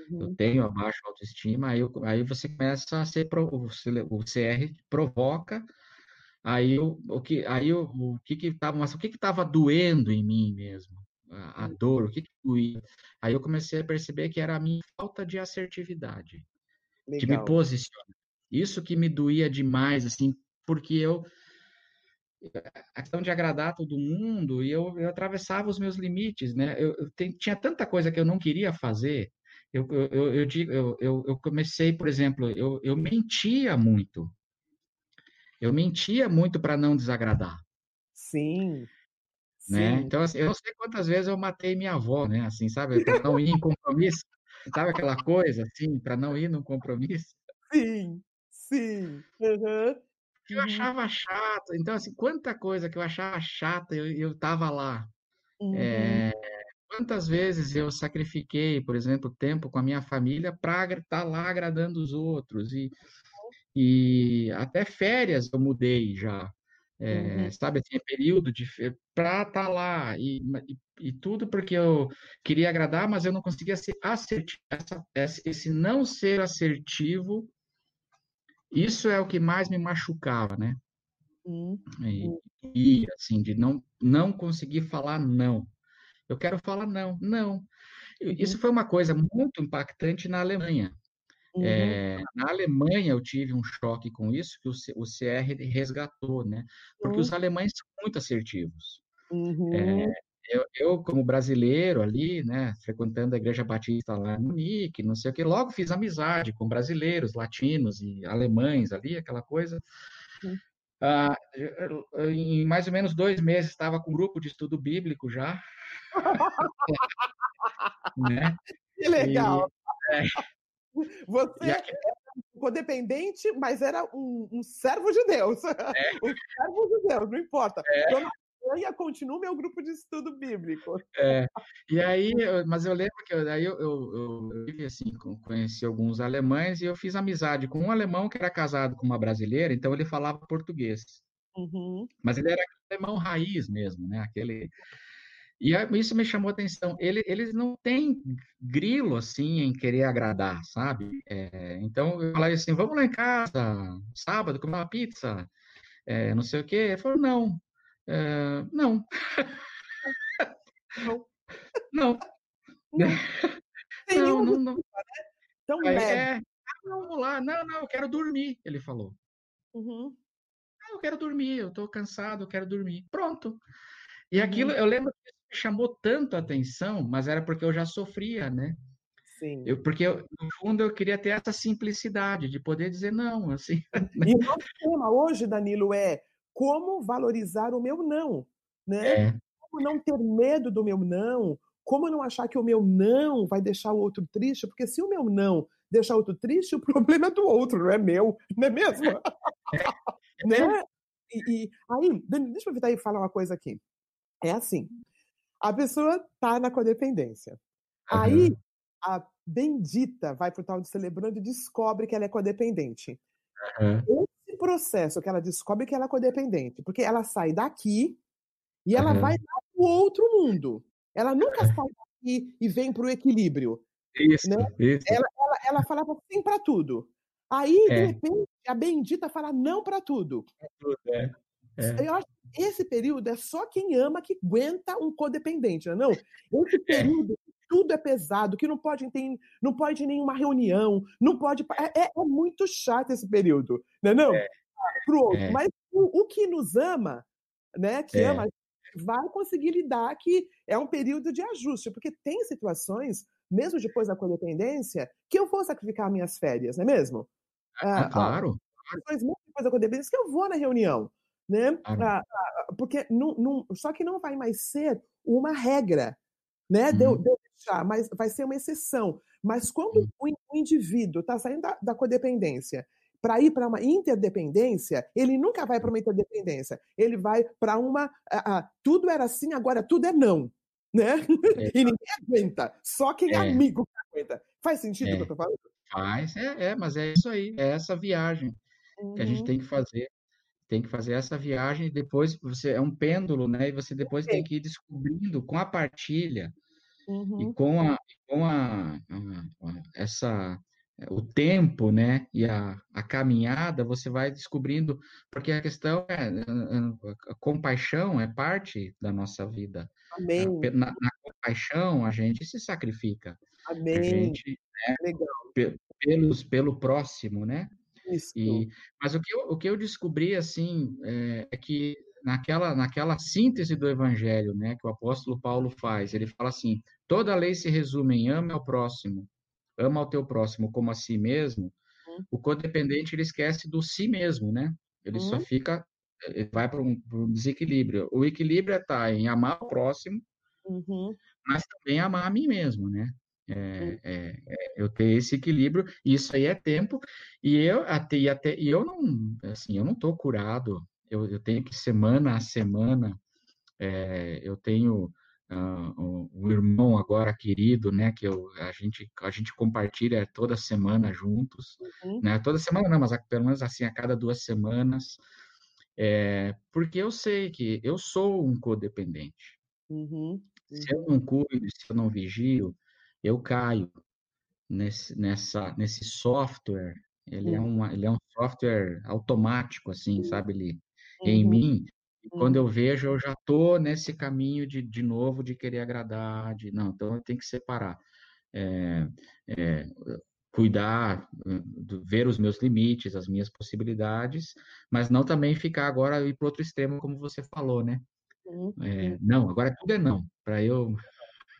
Uhum. Eu tenho a baixa autoestima, aí, eu, aí você começa a ser, o CR provoca, aí o, o que, aí o, o que que tava, mas o que que estava doendo em mim mesmo? A, a uhum. dor, o que que doía? Aí eu comecei a perceber que era a minha falta de assertividade, Legal. que me posiciona. Isso que me doía demais, assim, porque eu a questão de agradar todo mundo e eu, eu atravessava os meus limites, né? Eu, eu tem, tinha tanta coisa que eu não queria fazer. Eu, eu, eu, digo, eu, eu, eu comecei, por exemplo, eu, eu mentia muito. Eu mentia muito para não desagradar. Sim. Né? Sim. Então, assim, eu não sei quantas vezes eu matei minha avó, né? Assim, sabe? Para não ir em compromisso. Sabe aquela coisa, assim, para não ir num compromisso? Sim, sim. Uhum eu achava chato. Então, assim, quanta coisa que eu achava chata, eu, eu tava lá. Uhum. É, quantas vezes eu sacrifiquei, por exemplo, tempo com a minha família para estar tá lá agradando os outros. E, e até férias eu mudei já. É, uhum. Sabe, assim, período de para estar tá lá e, e, e, tudo porque eu queria agradar, mas eu não conseguia ser assertivo. Essa, esse não ser assertivo isso é o que mais me machucava, né? Hum, e, e, assim, de não, não conseguir falar não. Eu quero falar não, não. Uhum. Isso foi uma coisa muito impactante na Alemanha. Uhum. É, na Alemanha eu tive um choque com isso que o, o CR resgatou, né? Porque uhum. os alemães são muito assertivos. Uhum. É, eu, eu, como brasileiro ali, né, frequentando a Igreja Batista lá em Munique, não sei o que, logo fiz amizade com brasileiros, latinos e alemães ali, aquela coisa. Ah, em mais ou menos dois meses estava com um grupo de estudo bíblico já. né? Que legal! E, é, Você era codependente, mas era um, um servo de Deus. É. Um servo de Deus, não importa. É. amanhã continua meu grupo de estudo bíblico. É, e aí, mas eu lembro que eu, aí eu, eu, eu, eu assim, conheci alguns alemães e eu fiz amizade com um alemão que era casado com uma brasileira, então ele falava português. Uhum. Mas ele era alemão raiz mesmo, né? Aquele e isso me chamou a atenção. Ele, eles não têm grilo assim em querer agradar, sabe? É, então eu falei assim: vamos lá em casa, sábado, comer uma pizza, é, não sei o quê. Ele falou: não, é, não. não. Não. Não, não, não. Né? Tão Aí, é, ah, não, vamos lá. Não, não, eu quero dormir, ele falou. Uhum. Ah, eu quero dormir, eu estou cansado, eu quero dormir. Pronto. E aquilo, uhum. eu lembro chamou tanto a atenção, mas era porque eu já sofria, né? Sim. Eu, porque, eu, no fundo, eu queria ter essa simplicidade de poder dizer não, assim. E o nosso tema hoje, Danilo, é como valorizar o meu não, né? É. Como não ter medo do meu não, como não achar que o meu não vai deixar o outro triste, porque se o meu não deixar o outro triste, o problema é do outro, não é meu, não é mesmo? É. né? E, e, aí, deixa eu aproveitar e falar uma coisa aqui. É assim, a pessoa tá na codependência. Uhum. Aí a bendita vai pro tal de celebrando e descobre que ela é codependente. Uhum. Esse processo que ela descobre que ela é codependente, porque ela sai daqui e ela uhum. vai para o outro mundo. Ela nunca sai daqui e vem para o equilíbrio. Isso, né? isso. Ela, ela, ela falava sim para tudo. Aí, é. de repente, a bendita fala não para tudo. É tudo, é. É. Eu acho que esse período é só quem ama que aguenta um codependente, não? É esse é. período é. tudo é pesado, que não pode ter, não pode ir nenhuma reunião, não pode. É, é, é muito chato esse período, não é? Não? É. Pro outro. Mas o, o, que nos ama, né? Que ama, vai conseguir lidar que é um período de ajuste, porque tem situações, mesmo depois da codependência, que eu vou sacrificar minhas férias, não é mesmo? Ah, ah claro. Mesmo depois da codependência, que eu vou na reunião né? Ah, porque não, não, só que não vai mais ser uma regra, né? Uhum. De, eu, de eu deixar, mas vai ser uma exceção. Mas quando uhum. o, indivíduo está saindo da, da codependência para ir para uma interdependência, ele nunca vai para uma interdependência. Ele vai para uma. Tudo era assim, agora tudo é não. Né? É. e ninguém aguenta. Só quem é, é amigo que aguenta. Faz sentido o que eu estou falando? Faz, é, é, mas é isso aí, é essa viagem uhum. que a gente tem que fazer tem que fazer essa viagem e depois você é um pêndulo, né? E você depois tem que ir descobrindo com a partilha uhum. e com a com a, a, a, essa o tempo, né? E a, a caminhada você vai descobrindo porque a questão é a compaixão é parte da nossa vida. Amém. Na, na compaixão a gente se sacrifica. Amém. A gente né, Legal. pelos pelo próximo, né? E, mas o que, eu, o que eu descobri, assim, é, é, que naquela, naquela síntese do evangelho, né, que o apóstolo Paulo faz, ele fala assim, toda a lei se resume em ama ao próximo, ama ao teu próximo como a si mesmo, hum. o codependente, ele esquece do si mesmo, né? Ele hum. só fica, ele vai para um, um, desequilíbrio. O equilíbrio está é em amar o próximo, uhum. mas também amar a mim mesmo, né? É, é, é, eu ter esse equilíbrio, isso aí é tempo, e eu até, e até e eu não, assim, eu não estou curado, eu, eu, tenho que semana a semana, é, eu tenho uh, um, um, irmão agora querido, né, que eu, a gente a gente compartilha toda semana juntos, uhum. né, toda semana não, mas pelo menos assim a cada duas semanas, é, porque eu sei que eu sou um codependente. Uhum. Se eu não cuido, se eu não vigio, eu caio nesse, nessa, nesse software. Ele, é um, ele é um software automático, assim, sabe? Ele, uhum. Em mim, quando eu vejo, eu já estou nesse caminho de, de novo de querer agradar, de não, então eu tenho que separar. É, é, cuidar, ver os meus limites, as minhas possibilidades, mas não também ficar agora ir para outro extremo, como você falou, né? Uhum. É, não, agora tudo é não, para eu.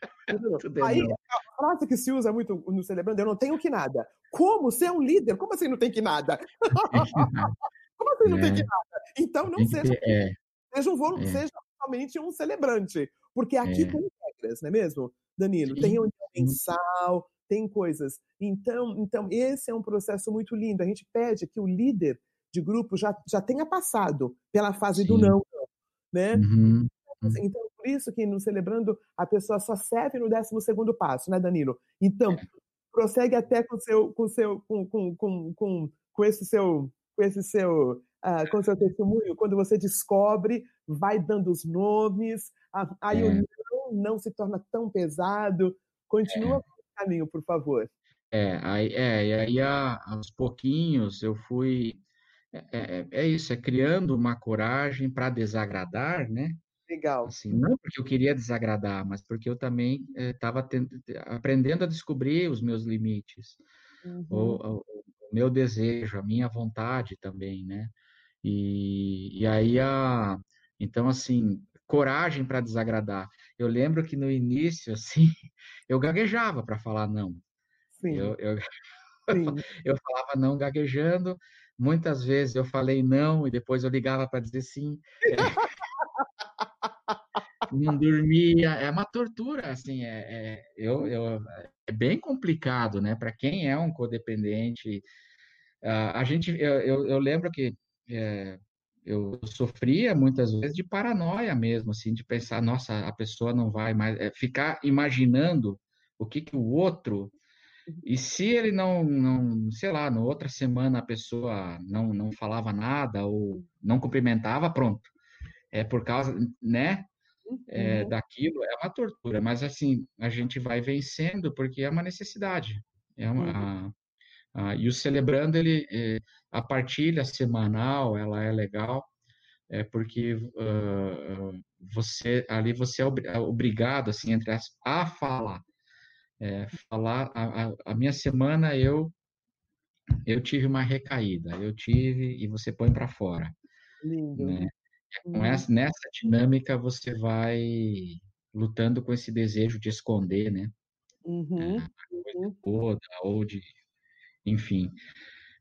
tudo é Aí, não frase que se usa muito no Celebrando, eu não tenho que nada. Como? Você é um líder? Como assim não tem que nada? Como assim não é. tem que nada? Então não seja, é. seja, um, é. seja somente um celebrante. Porque aqui é. tem regras, não é mesmo, Danilo? Sim. Tem reunião mensal, tem coisas. Então, então, esse é um processo muito lindo. A gente pede que o líder de grupo já, já tenha passado pela fase Sim. do não, né? Uhum. Então, por isso que no Celebrando a pessoa só serve no 12 passo, né, Danilo? Então, é. prossegue até com seu, com seu, com, com, com, com, com esse seu, com esse seu, uh, com seu testemunho, quando você descobre, vai dando os nomes, aí é. o não não se torna tão pesado. Continua é. com o caminho, por favor. É, aí, é, e aí a, aos pouquinhos eu fui. É, é, é isso, é criando uma coragem para desagradar, né? Legal. Assim, não porque eu queria desagradar, mas porque eu também estava é, aprendendo a descobrir os meus limites, uhum. o, o, o, meu desejo, a minha vontade também, né? E, e aí, a, então, assim, coragem para desagradar. Eu lembro que no início, assim, eu gaguejava para falar não. Sim. Eu, eu, Sim. eu falava não gaguejando, muitas vezes eu falei não e depois eu ligava para dizer sim. Não dormia, é uma tortura, assim, é, é, eu, eu, é bem complicado, né, para quem é um codependente. Uh, a gente, eu, eu, eu lembro que é, eu sofria muitas vezes de paranoia mesmo, assim, de pensar, nossa, a pessoa não vai mais, é, ficar imaginando o que que o outro e se ele não, não, sei lá, na outra semana a pessoa não, não falava nada ou não cumprimentava, pronto. É por causa, né? É, uhum. daquilo é uma tortura, mas assim a gente vai vencendo porque é uma necessidade. É uma, uhum. a, a, e o celebrando ele é, a partilha semanal ela é legal é porque uh, você ali você é obrigado assim entre as a falar é, falar a, a, a, minha semana eu eu tive uma recaída, eu tive e você põe para fora. Lindo. Né? É com essa, nessa dinâmica você vai lutando com esse desejo de esconder, né? Uhum. A coisa uhum. toda, ou de, enfim.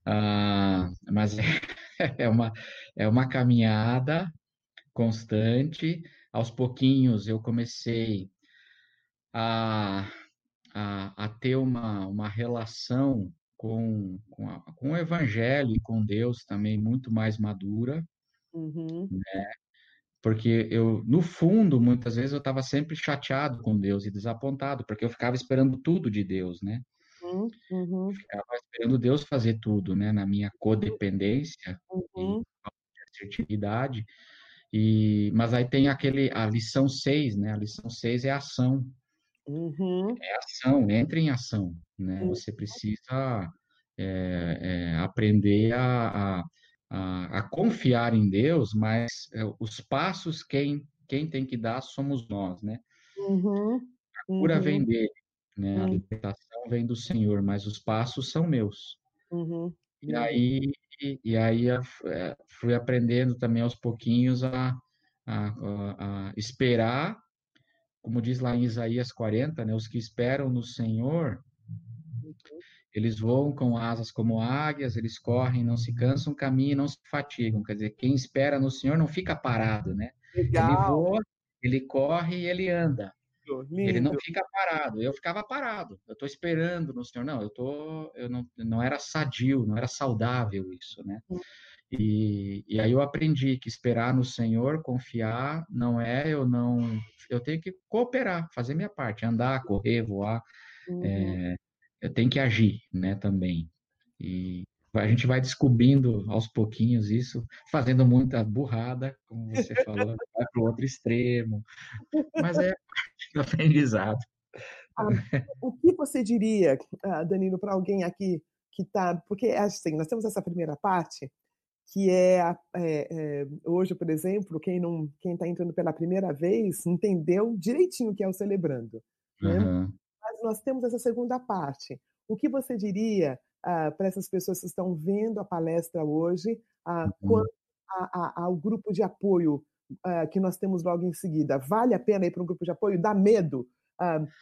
Ah, mas é, é, uma, é uma caminhada constante. Aos pouquinhos eu comecei a a, a ter uma, uma relação com, com, a, com, o Evangelho e com Deus também muito mais madura, uhum. né? Porque eu, no fundo, muitas vezes eu estava sempre chateado com Deus e desapontado, porque eu ficava esperando tudo de Deus, né? Uhum. uhum. ficava esperando Deus fazer tudo, né? Na minha codependência uhum. e assertividade. E, mas aí tem aquele, a lição 6, né? A lição 6 é ação. Uhum. É ação, entre em ação, né? Você precisa é, é, aprender a, a, a, a, confiar em Deus, mas é, os passos quem, quem tem que dar somos nós, né? Uhum. A cura vem uhum. dele, né? A hum. libertação vem do Senhor, mas os passos são meus. Uhum. E aí, e, aí é, fui aprendendo também aos pouquinhos a, a, a esperar como diz lá em Isaías 40, né, os que esperam no Senhor, eles voam com asas como águias, eles correm, não se cansam, caminham, não se fatigam. Quer dizer, quem espera no Senhor não fica parado, né? Legal. Ele voa, ele corre e ele anda. Lindo. Ele não fica parado. Eu ficava parado. Eu estou esperando no Senhor. Não, eu tô, eu não, não era sadio, não era saudável isso, né? Hum. E, e aí eu aprendi que esperar no Senhor, confiar, não é eu não. Eu tenho que cooperar, fazer minha parte, andar, correr, voar. Uhum. É, eu tenho que agir, né, também. E a gente vai descobrindo aos pouquinhos isso, fazendo muita burrada, como você falou, vai para o outro extremo. Mas é do aprendizado. Ah, o que você diria, ah, Danilo, para alguém aqui que está. Porque, assim, nós temos essa primeira parte que é, é, é, hoje, por exemplo, quem não quem está entrando pela primeira vez entendeu direitinho o que é o celebrando. Né? Uhum. Mas nós temos essa segunda parte. O que você diria ah, para essas pessoas que estão vendo a palestra hoje, ah, uhum. quanto a, a, ao grupo de apoio ah, que nós temos logo em seguida? Vale a pena ir para um grupo de apoio? Dá medo?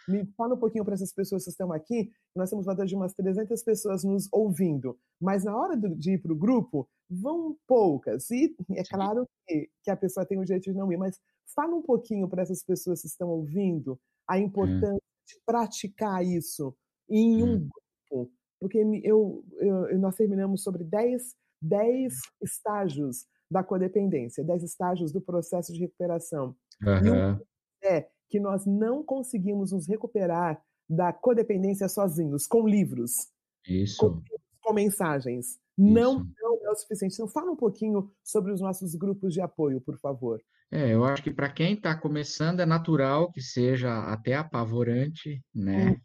Me fala um pouquinho para essas pessoas que estão aqui. Nós temos mais de umas 300 pessoas nos ouvindo, mas na hora de ir para o grupo, vão poucas. E é claro que, que, a pessoa tem o direito de não ir, mas fala um pouquinho para essas pessoas que estão ouvindo a importância hum. De praticar isso em um hum. grupo. Porque eu, eu, nós terminamos sobre 10, 10 estágios da codependência, 10 estágios do processo de recuperação. E o é que nós não conseguimos nos recuperar da codependência sozinhos, com livros. Isso. Com, com mensagens. Não, não é o suficiente. Então, fala um pouquinho sobre os nossos grupos de apoio, por favor. É, eu acho que para quem está começando é natural que seja até apavorante, né?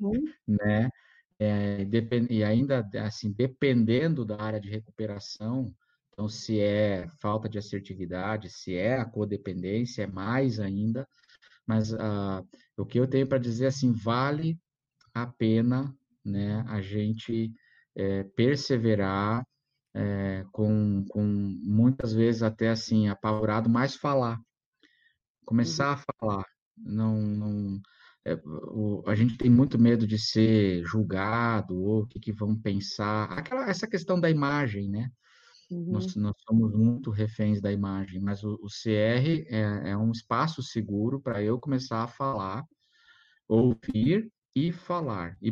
Uhum. né? É, e ainda assim, dependendo da área de recuperação, então se é falta de assertividade, se é a codependência, é mais ainda. Mas uh, o que eu tenho para dizer assim, vale a pena, né? A gente é, perseverar é, com, com muitas vezes até assim apavorado, mas falar, começar uhum. a falar, não, não é, o, a gente tem muito medo de ser julgado ou o que, que vão pensar, aquela essa questão da imagem, né? Uhum. Nós, nós, somos muito reféns da imagem, mas o, o CR é, é um espaço seguro para eu começar a falar, ouvir e falar. E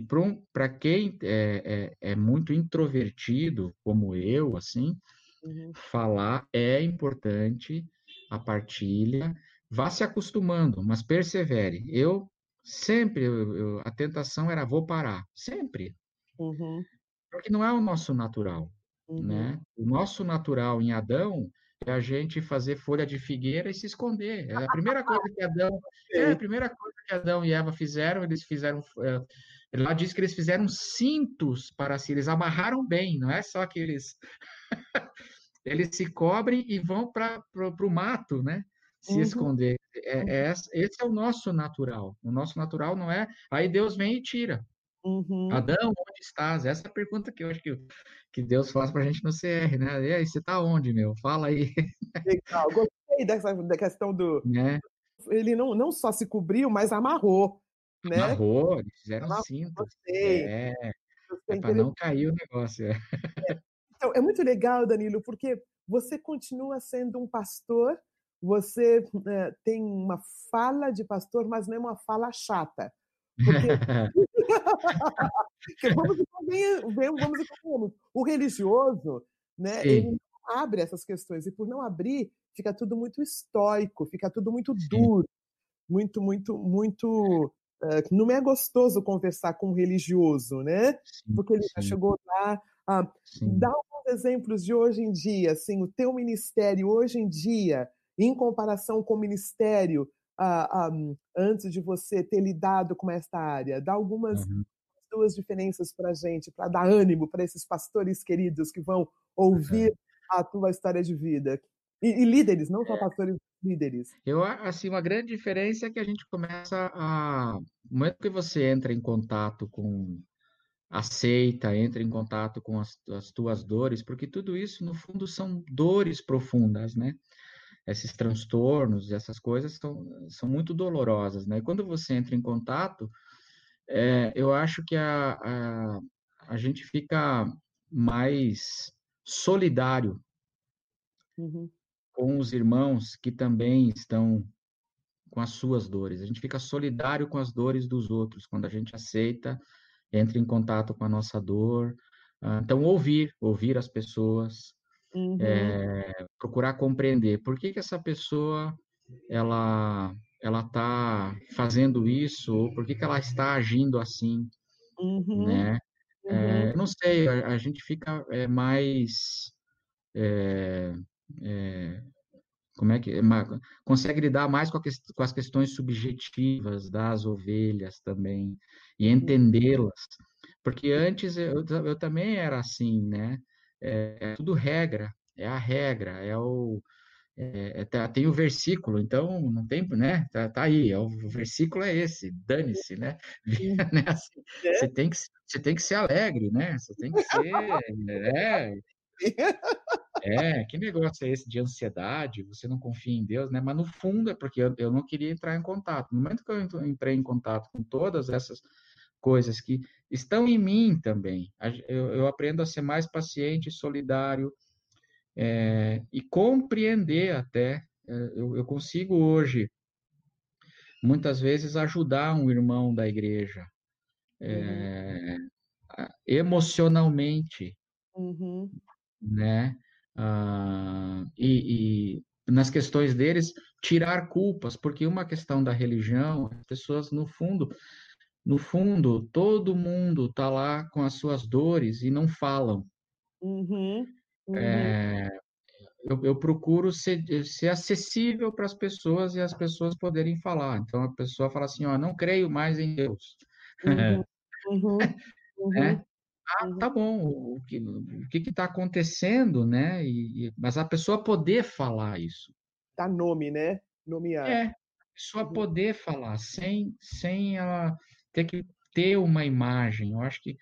para quem é, é, é, muito introvertido, como eu, assim, uhum. falar é importante, a partilha, vá se acostumando, mas persevere. Eu sempre, eu, eu, a tentação era vou parar, sempre. Uhum. Porque não é o nosso natural, né? uhum. né? O nosso natural em Adão é a gente fazer folha de figueira e se esconder. É a primeira coisa que Adão, é a primeira coisa que Adão e Eva fizeram, eles fizeram é, lá diz que eles fizeram cintos para si, eles amarraram bem, não é só que eles eles se cobrem e vão para o mato, né? Se uhum. esconder. É, é, esse é o nosso natural. O nosso natural não é. Aí Deus vem e tira. Uhum. Adão, onde estás? Essa é a pergunta que eu acho que, que Deus faz para a gente no CR, né? E aí, você está onde, meu? Fala aí. Legal, gostei dessa da questão do. Né? Ele não, não só se cobriu, mas amarrou. Né? Amarrou, eles fizeram amarrou, cintos. É, é para não cair o negócio. É. É. Então, é muito legal, Danilo, porque você continua sendo um pastor, você é, tem uma fala de pastor, mas não é uma fala chata. Porque, vamos e vamos, O religioso, né, ele não abre essas questões, e por não abrir, fica tudo muito estoico, fica tudo muito duro, muito, muito, muito. Uh, não é gostoso conversar com um religioso, né? Porque ele já chegou lá. Uh, dá alguns exemplos de hoje em dia, assim, o teu ministério hoje em dia, em comparação com o ministério uh, antes de você ter lidado com essa área? Dá algumas uhum. duas diferenças para a gente, para dar ânimo para esses pastores queridos que vão ouvir uhum. a tua história de vida. E, e líderes, não só é. pastores, líderes. Eu assim, uma grande diferença é que a gente começa a. No momento que você entra em contato com aceita, entra em contato com as, as, tuas dores, porque tudo isso, no fundo, são dores profundas, né? Esses transtornos, essas coisas são, são muito dolorosas, né? E quando você entra em contato, é, eu acho que a, a, a gente fica mais solidário uhum. com os irmãos que também estão com as suas dores. A gente fica solidário com as dores dos outros quando a gente aceita, entra em contato com a nossa dor. Ah, então, ouvir, ouvir as pessoas, Uhum. É, procurar compreender por que, que essa pessoa ela ela está fazendo isso ou por que, que ela está agindo assim, uhum. né? Uhum. É, não sei, a, a gente fica é, mais como é que consegue lidar mais com, com, as questões subjetivas das ovelhas também e uhum. entendê-las, porque antes eu, eu também era assim, né? É, é tudo regra, é a regra, é o é, é, tá, tem o versículo, então não tem, né? Tá, tá aí, é o, versículo é esse, dane-se, né? né? Assim, é. Você tem que você tem que ser alegre, né? Você tem que ser, é, é, que negócio é esse de ansiedade? Você não confia em Deus, né? Mas no fundo é porque eu, eu não queria entrar em contato. No momento que eu entrei em contato com todas essas coisas que estão em mim também. Eu, eu aprendo a ser mais paciente, solidário é, e compreender até. É, eu, eu, consigo hoje, muitas vezes, ajudar um irmão da igreja é, uhum. emocionalmente, uhum. né? Ah, e, nas questões deles, tirar culpas, porque uma questão da religião, as pessoas, no fundo, no fundo, todo mundo está lá com as suas dores e não falam. Uhum, uhum. É, eu, eu, procuro ser, ser acessível para as pessoas e as pessoas poderem falar. Então, a pessoa fala assim, ó, não creio mais em Deus. Uhum, uhum, é? Ah, uhum. tá bom, o que o que está acontecendo, né? E, e, mas a pessoa poder falar isso. Dá nome, né? Nomear. É, a pessoa uhum. poder falar, sem, sem ela ter que ter uma imagem. Eu acho que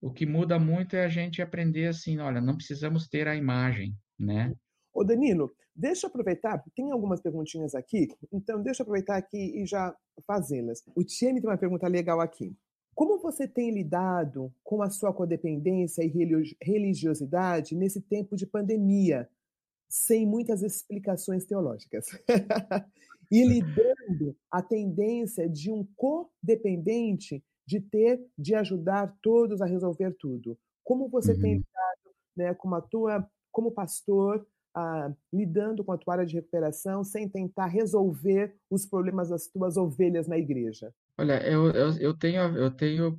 o que muda muito é a gente aprender assim, olha, não precisamos ter a imagem, né? Ô Danilo, deixa eu aproveitar, tem algumas perguntinhas aqui, então deixa eu aproveitar aqui e já fazê-las. O Tiene tem uma pergunta legal aqui. Como você tem lidado com a sua codependência e religiosidade nesse tempo de pandemia, sem muitas explicações teológicas? e lidando a tendência de um codependente de ter de ajudar todos a resolver tudo. Como você uhum. tem lidado né, com a tua, como pastor, ah, lidando com a tua área de recuperação sem tentar resolver os problemas das tuas ovelhas na igreja? Olha, eu, eu, eu tenho, eu tenho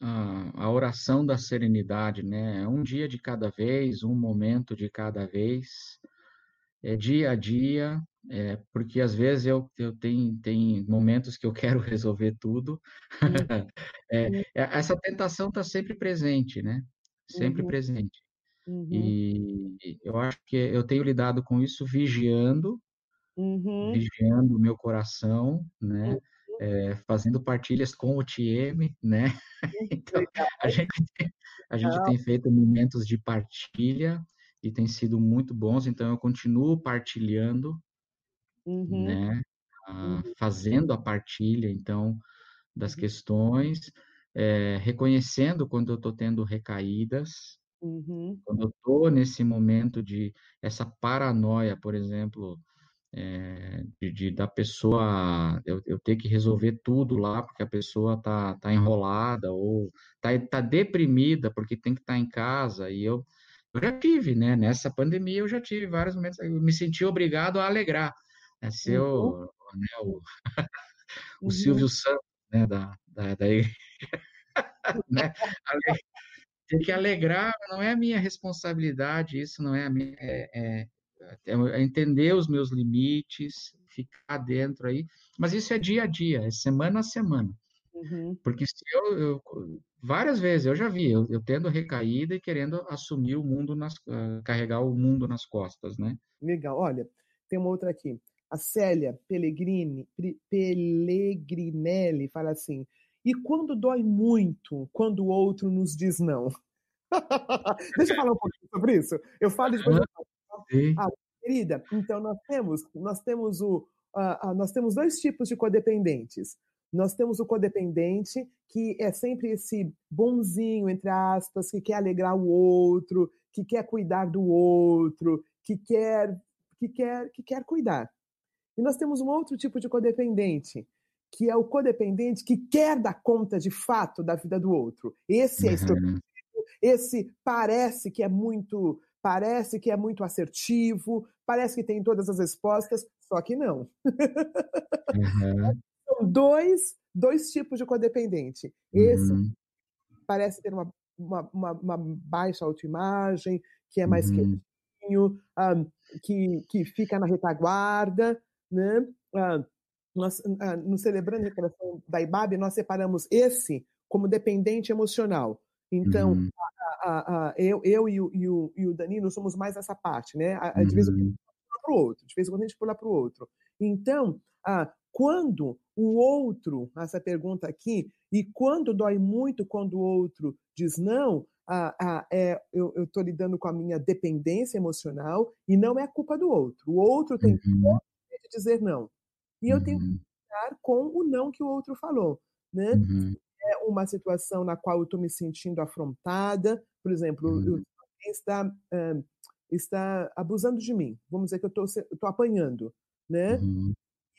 a, a oração da serenidade, né? É um dia de cada vez, um momento de cada vez, é dia a dia, é, porque às vezes eu, eu tenho, momentos que eu quero resolver tudo. é, é, essa tentação está sempre presente, né? Sempre uhum. presente. Uhum. E eu acho que eu tenho lidado com isso vigiando, uhum. vigiando o meu coração, né? É, fazendo partilhas com o TM, né? Então, a gente, a gente tem feito momentos de partilha e tem sido muito bons, então eu continuo partilhando, uhum. né? Ah, uhum. fazendo a partilha, então, das uhum. questões, é, reconhecendo quando eu estou tendo recaídas, Uhum. Quando eu estou nesse momento de essa paranoia, por exemplo, é, de, de, da pessoa eu, eu, ter que resolver tudo lá porque a pessoa tá, tá enrolada ou tá, tá deprimida porque tem que estar tá em casa e eu, eu já tive, né? Nessa pandemia eu já tive vários momentos, eu me senti obrigado a alegrar, né? Ser uhum. o, né, o, o uhum. Silvio Santos, né? Da, da, da né? ter que alegrar não é a minha responsabilidade, isso não é a minha. É, é, é, entender os meus limites, ficar dentro aí. Mas isso é dia a dia, é semana a semana. Uhum. Porque se eu, eu, várias vezes eu já vi, eu, eu tendo recaída e querendo assumir o mundo, nas, uh, carregar o mundo nas costas, né? Legal. Olha, tem uma outra aqui. A Célia Pellegrini, Pellegrinelli fala assim: e quando dói muito, quando o outro nos diz não? Deixa eu falar um pouquinho sobre isso. Eu falo de coisa. Ah, querida, então nós temos, nós temos o, uh, uh, nós temos dois tipos de codependentes. Nós temos o codependente, que é sempre esse bonzinho, entre aspas, que quer alegrar o outro, que quer cuidar do outro, que quer, que quer, que quer cuidar. E nós temos um outro tipo de codependente, que é o codependente que quer dar conta de fato da vida do outro. Esse é uhum. esse parece que é muito, parece que é muito assertivo, parece que tem todas as respostas, só que não. Uhum. São dois, dois tipos de codependente. Esse uhum. parece ter uma, uma, uma, uma, baixa autoimagem, que é mais uhum. quietinho, um, ah, que, que fica na retaguarda, né? Um, nós, ah, no Celebrando a Recuperação da IBAB, nós separamos esse como dependente emocional. Então, uhum. a, a, a, eu, eu e, o, e, o, e o Danilo somos mais essa parte, né? De vez em quando a gente pula para o outro, de vez em quando a gente pula para o outro. Então, quando o outro, essa pergunta aqui, e quando dói muito quando o outro diz não, é, eu estou lidando com a minha dependência emocional e não é culpa do outro. O outro tem uhum. que dizer não. E eu tenho que uhum. lidar com o não que o outro falou, né? Uhum. É uma situação na qual eu estou me sentindo afrontada, por exemplo, uhum. alguém está, uh, está abusando de mim, vamos dizer que eu estou apanhando, né?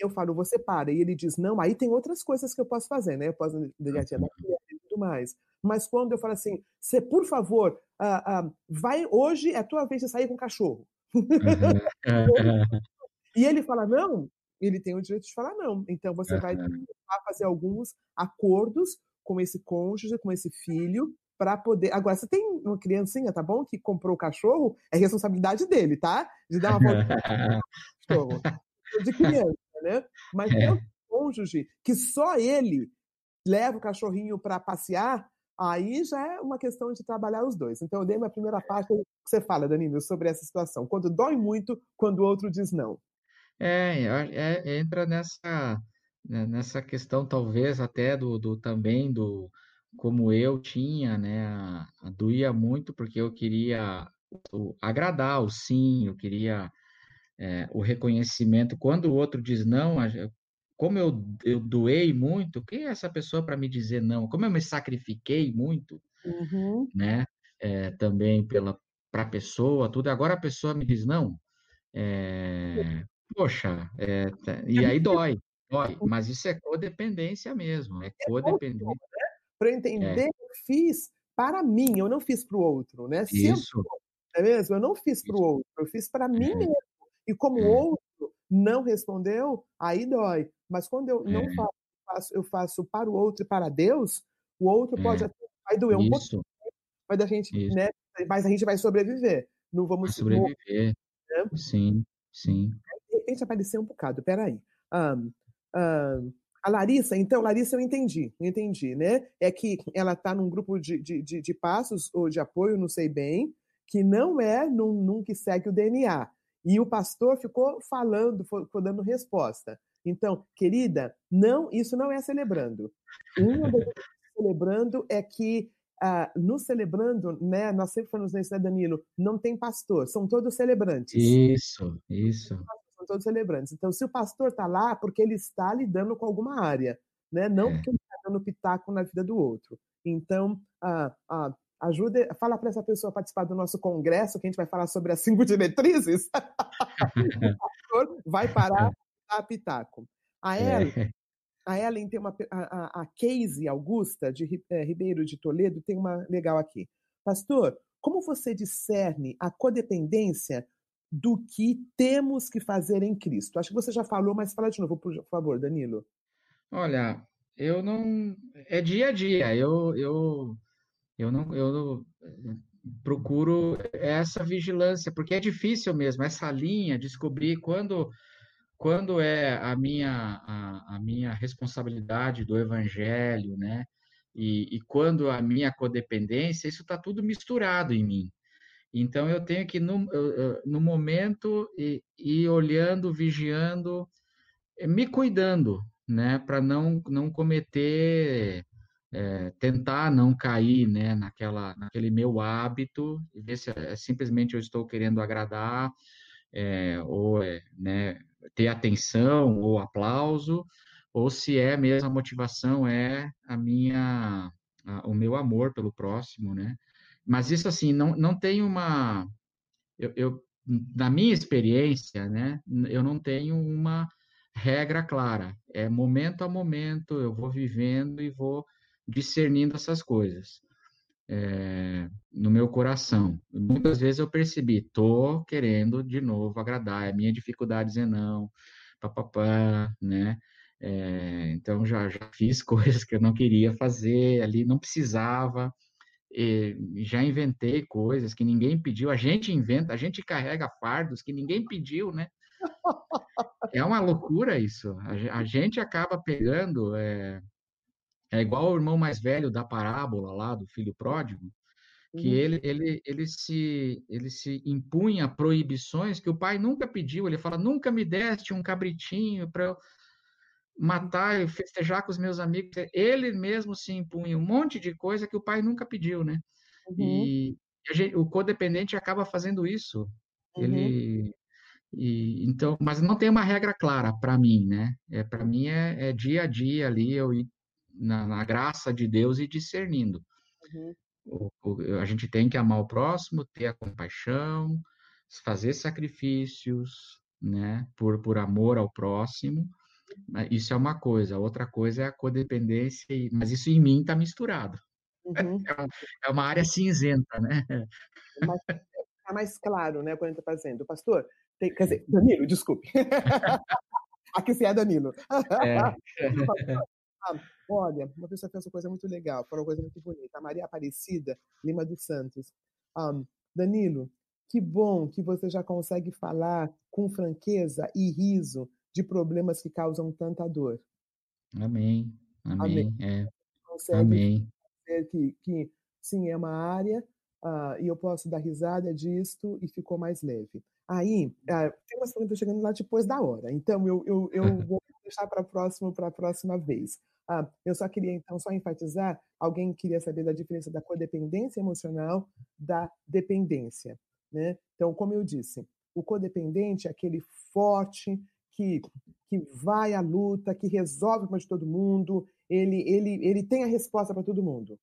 Uhum. Eu falo, você para, e ele diz, não, aí tem outras coisas que eu posso fazer, né? Eu posso da mulher e tudo mais. Mas quando eu falo assim, você, por favor, uh, uh, vai, hoje é a tua vez de sair com o cachorro. Uhum. E ele fala não, ele tem o direito de falar não. Então você vai fazer alguns acordos com esse cônjuge, com esse filho, para poder. Agora, se tem uma criancinha, tá bom? Que comprou o cachorro, é responsabilidade dele, tá? De dar uma volta cachorro. De criança, né? Mas é. tem cônjuge que só ele leva o cachorrinho para passear, aí já é uma questão de trabalhar os dois. Então, eu dei uma primeira parte que você fala, Danilo, sobre essa situação. Quando dói muito, quando o outro diz não. É, é entra nessa, né, nessa questão, talvez, até do, do também do como eu tinha, né? A, a doía muito porque eu queria o, agradar o sim, eu queria é, o reconhecimento. Quando o outro diz não, como eu, eu doei muito, quem é essa pessoa para me dizer não? Como eu me sacrifiquei muito, uhum. né? É, também pela para a pessoa, tudo. Agora a pessoa me diz não. É, poxa, é, e aí dói, dói. Mas isso é codependência mesmo, é, é codependência. Né? Para entender, eu fiz para mim, eu não fiz para o outro, né? Isso. é mesmo? Eu não fiz para o outro, eu fiz para mim é. mesmo. E como o outro não respondeu, aí dói. Mas quando eu não é. faço, eu faço para o outro e para Deus, o outro é. pode até vai doer um pouquinho, mas a gente, Isso. né? Mas a gente vai sobreviver. Não vamos sobreviver. Né? Sim, sim. De repente apareceu um bocado. Peraí. Um, um, a Larissa, então, Larissa, eu entendi, eu entendi, né? É que ela está num grupo de, de, de, de, passos ou de apoio, não sei bem, que não é num, num que segue o DNA. E o pastor ficou falando, ficou dando resposta. Então, querida, não, isso não é celebrando. Uma das coisas celebrando é que ah, no celebrando, né, nós sempre falamos isso, né, Danilo? Não tem pastor, são todos celebrantes. Isso, isso. São todos celebrantes. Então, se o pastor está lá, porque ele está lidando com alguma área, né? Não é. porque ele está dando pitaco na vida do outro. Então, ah, ah, Ajude, fala para essa pessoa participar do nosso congresso, que a gente vai falar sobre as cinco diretrizes. vai parar a pitaco. A Ellen, é. a Ellen tem uma. A, a Casey Augusta, de é, Ribeiro de Toledo, tem uma legal aqui. Pastor, como você discerne a codependência do que temos que fazer em Cristo? Acho que você já falou, mas fala de novo, por favor, Danilo. Olha, eu não. É dia a dia. Eu, eu eu não, eu procuro essa vigilância, porque é difícil mesmo, essa linha, descobrir quando, quando é a minha, a, a minha responsabilidade do evangelho, né? E, e quando a minha codependência, isso está tudo misturado em mim. Então, eu tenho que, no, no momento, ir, olhando, vigiando, me cuidando, né? Para não, não cometer é, tentar não cair né, naquela, naquele meu hábito e ver se é, simplesmente eu estou querendo agradar é, ou é, né, ter atenção ou aplauso ou se é mesmo a motivação é a minha a, o meu amor pelo próximo né. Mas isso assim não, não tem uma eu, eu na minha experiência né eu não tenho uma regra clara. É momento a momento eu vou vivendo e vou discernindo essas coisas é, no meu coração. Muitas vezes eu percebi, tô querendo de novo agradar, é minha dificuldade dizer não, papapá, né? É, então já, já fiz coisas que eu não queria fazer ali, não precisava, já inventei coisas que ninguém pediu, a gente inventa, a gente carrega fardos que ninguém pediu, né? É uma loucura isso. A, gente acaba pegando é, é igual o irmão mais velho da parábola lá do filho pródigo, que uhum. ele, ele, ele, se, ele se impunha proibições que o pai nunca pediu. Ele fala: nunca me deste um cabritinho para eu matar e festejar com os meus amigos. Ele mesmo se impunha um monte de coisa que o pai nunca pediu, né? Uhum. E gente, o codependente acaba fazendo isso. Uhum. Ele e, então, mas não tem uma regra clara para mim, né? É para mim é, é, dia a dia ali eu ir na, na graça de Deus e discernindo. Uhum. O, o, a gente tem que amar o próximo, ter a compaixão, fazer sacrifícios, né, por, por amor ao próximo. Isso é uma coisa. Outra coisa é a codependência, mas isso em mim está misturado. Uhum. É, uma área cinzenta, né? É mais, é mais claro, né, quando está fazendo. Pastor, Tem, quer dizer, Danilo, desculpe. Aqui se é Danilo. É. ah, olha, uma pessoa fez uma coisa muito legal, falou uma coisa muito bonita. A Maria Aparecida Lima dos Santos. Um, Danilo, que bom que você já consegue falar com franqueza e riso de problemas que causam tanta dor. Amém. Amém. Amém. É. Consegue Amém. que, que sim, é uma área uh, e eu posso dar risada disto e ficou mais leve. Aí, uh, tem umas perguntas chegando lá depois da hora, então eu, eu, eu vou deixar para próximo para a próxima vez. Uh, eu só queria, então, só enfatizar, alguém queria saber da diferença da codependência emocional da dependência. Né? Então, como eu disse, o codependente é aquele forte que, que vai à luta, que resolve problema de todo mundo, ele, ele, ele tem a resposta para todo mundo.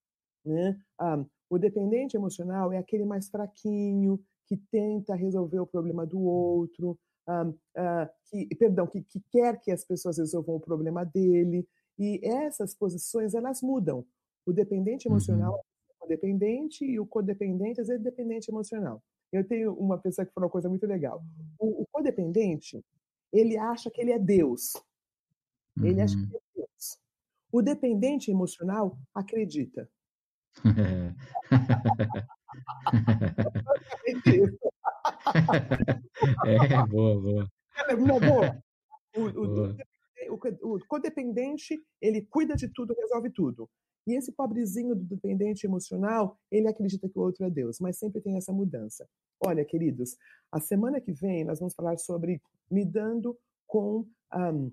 Né? Ah, o dependente emocional é aquele mais fraquinho, que tenta resolver o problema do outro, ah, ah, que, perdão, que, que quer que as pessoas resolvam o problema dele. E essas posições, elas mudam. O dependente emocional uhum. é codependente e o codependente é dependente emocional. Eu tenho uma pessoa que falou uma coisa muito legal. O, o codependente, ele acha que ele é Deus. Ele acha que uhum. ele é Deus. O dependente emocional acredita. é, boa, boa. É, boa. O, o, o, o, codependente, ele cuida de tudo, resolve tudo. E esse pobrezinho do dependente emocional, ele acredita que o outro é Deus, mas sempre tem essa mudança. Olha, queridos, a semana que vem nós vamos falar sobre lidando com um,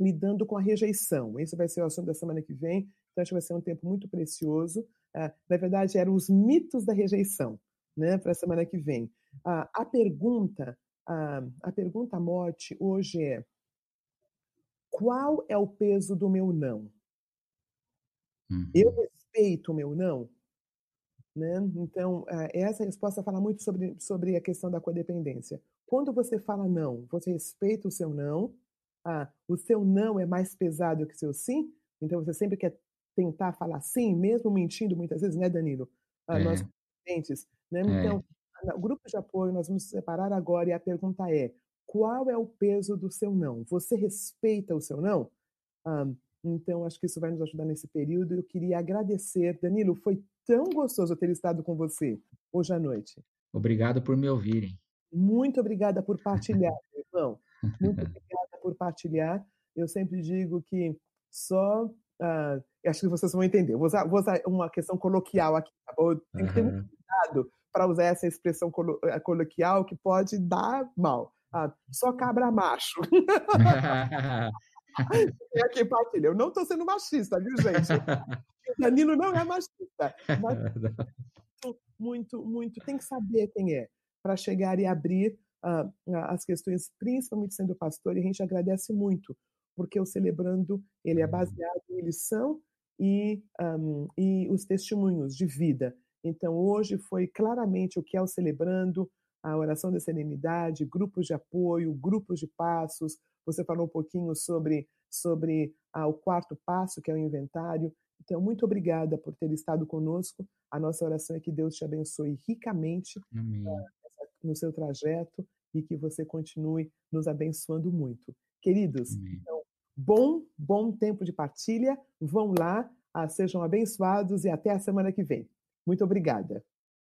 lidando com a rejeição. Esse vai ser o assunto da semana que vem. Então, acho que vai ser um tempo muito precioso. Uh, na verdade, eram os mitos da rejeição, né, para a semana que vem. Uh, a pergunta, uh, a pergunta à morte hoje é: qual é o peso do meu não? Uhum. Eu respeito o meu não? Né? Então, essa resposta fala muito sobre, sobre a questão da codependência. Quando você fala não, você respeita o seu não, ah, o seu não é mais pesado que o seu sim, então você sempre quer tentar falar sim, mesmo mentindo muitas vezes, né, Danilo? Ah, é. Nós clientes, né? É. Então, o grupo de apoio nós vamos separar agora e a pergunta é: qual é o peso do seu não? Você respeita o seu não? Ah, então, acho que isso vai nos ajudar nesse período. Eu queria agradecer. Danilo, foi tão gostoso ter estado com você hoje à noite. Obrigado por me ouvirem. Muito obrigada por partilhar, irmão. Muito obrigada por partilhar. Eu sempre digo que só. Uh, acho que vocês vão entender. Vou usar, vou usar uma questão coloquial aqui. Tá Tem que ter muito cuidado para usar essa expressão colo eh, coloquial que pode dar mal. Ah, só cabra macho. Tem aqui partilha. Eu não estou sendo machista, viu, gente? O Danilo não é machista. Mas muito, muito, muito. Tem que saber quem é para chegar e abrir uh, as questões, principalmente sendo pastor, e a gente agradece muito, porque o Celebrando ele é baseado em lição e, um, e os testemunhos de vida. Então, hoje foi claramente o que é o Celebrando, a oração da serenidade, grupos de apoio, grupos de passos. Você falou um pouquinho sobre, sobre ah, o quarto passo, que é o inventário. Então, muito obrigada por ter estado conosco. A nossa oração é que Deus te abençoe ricamente uh, no seu trajeto e que você continue nos abençoando muito. Queridos, então, bom, bom tempo de partilha. Vão lá, uh, sejam abençoados e até a semana que vem. Muito obrigada.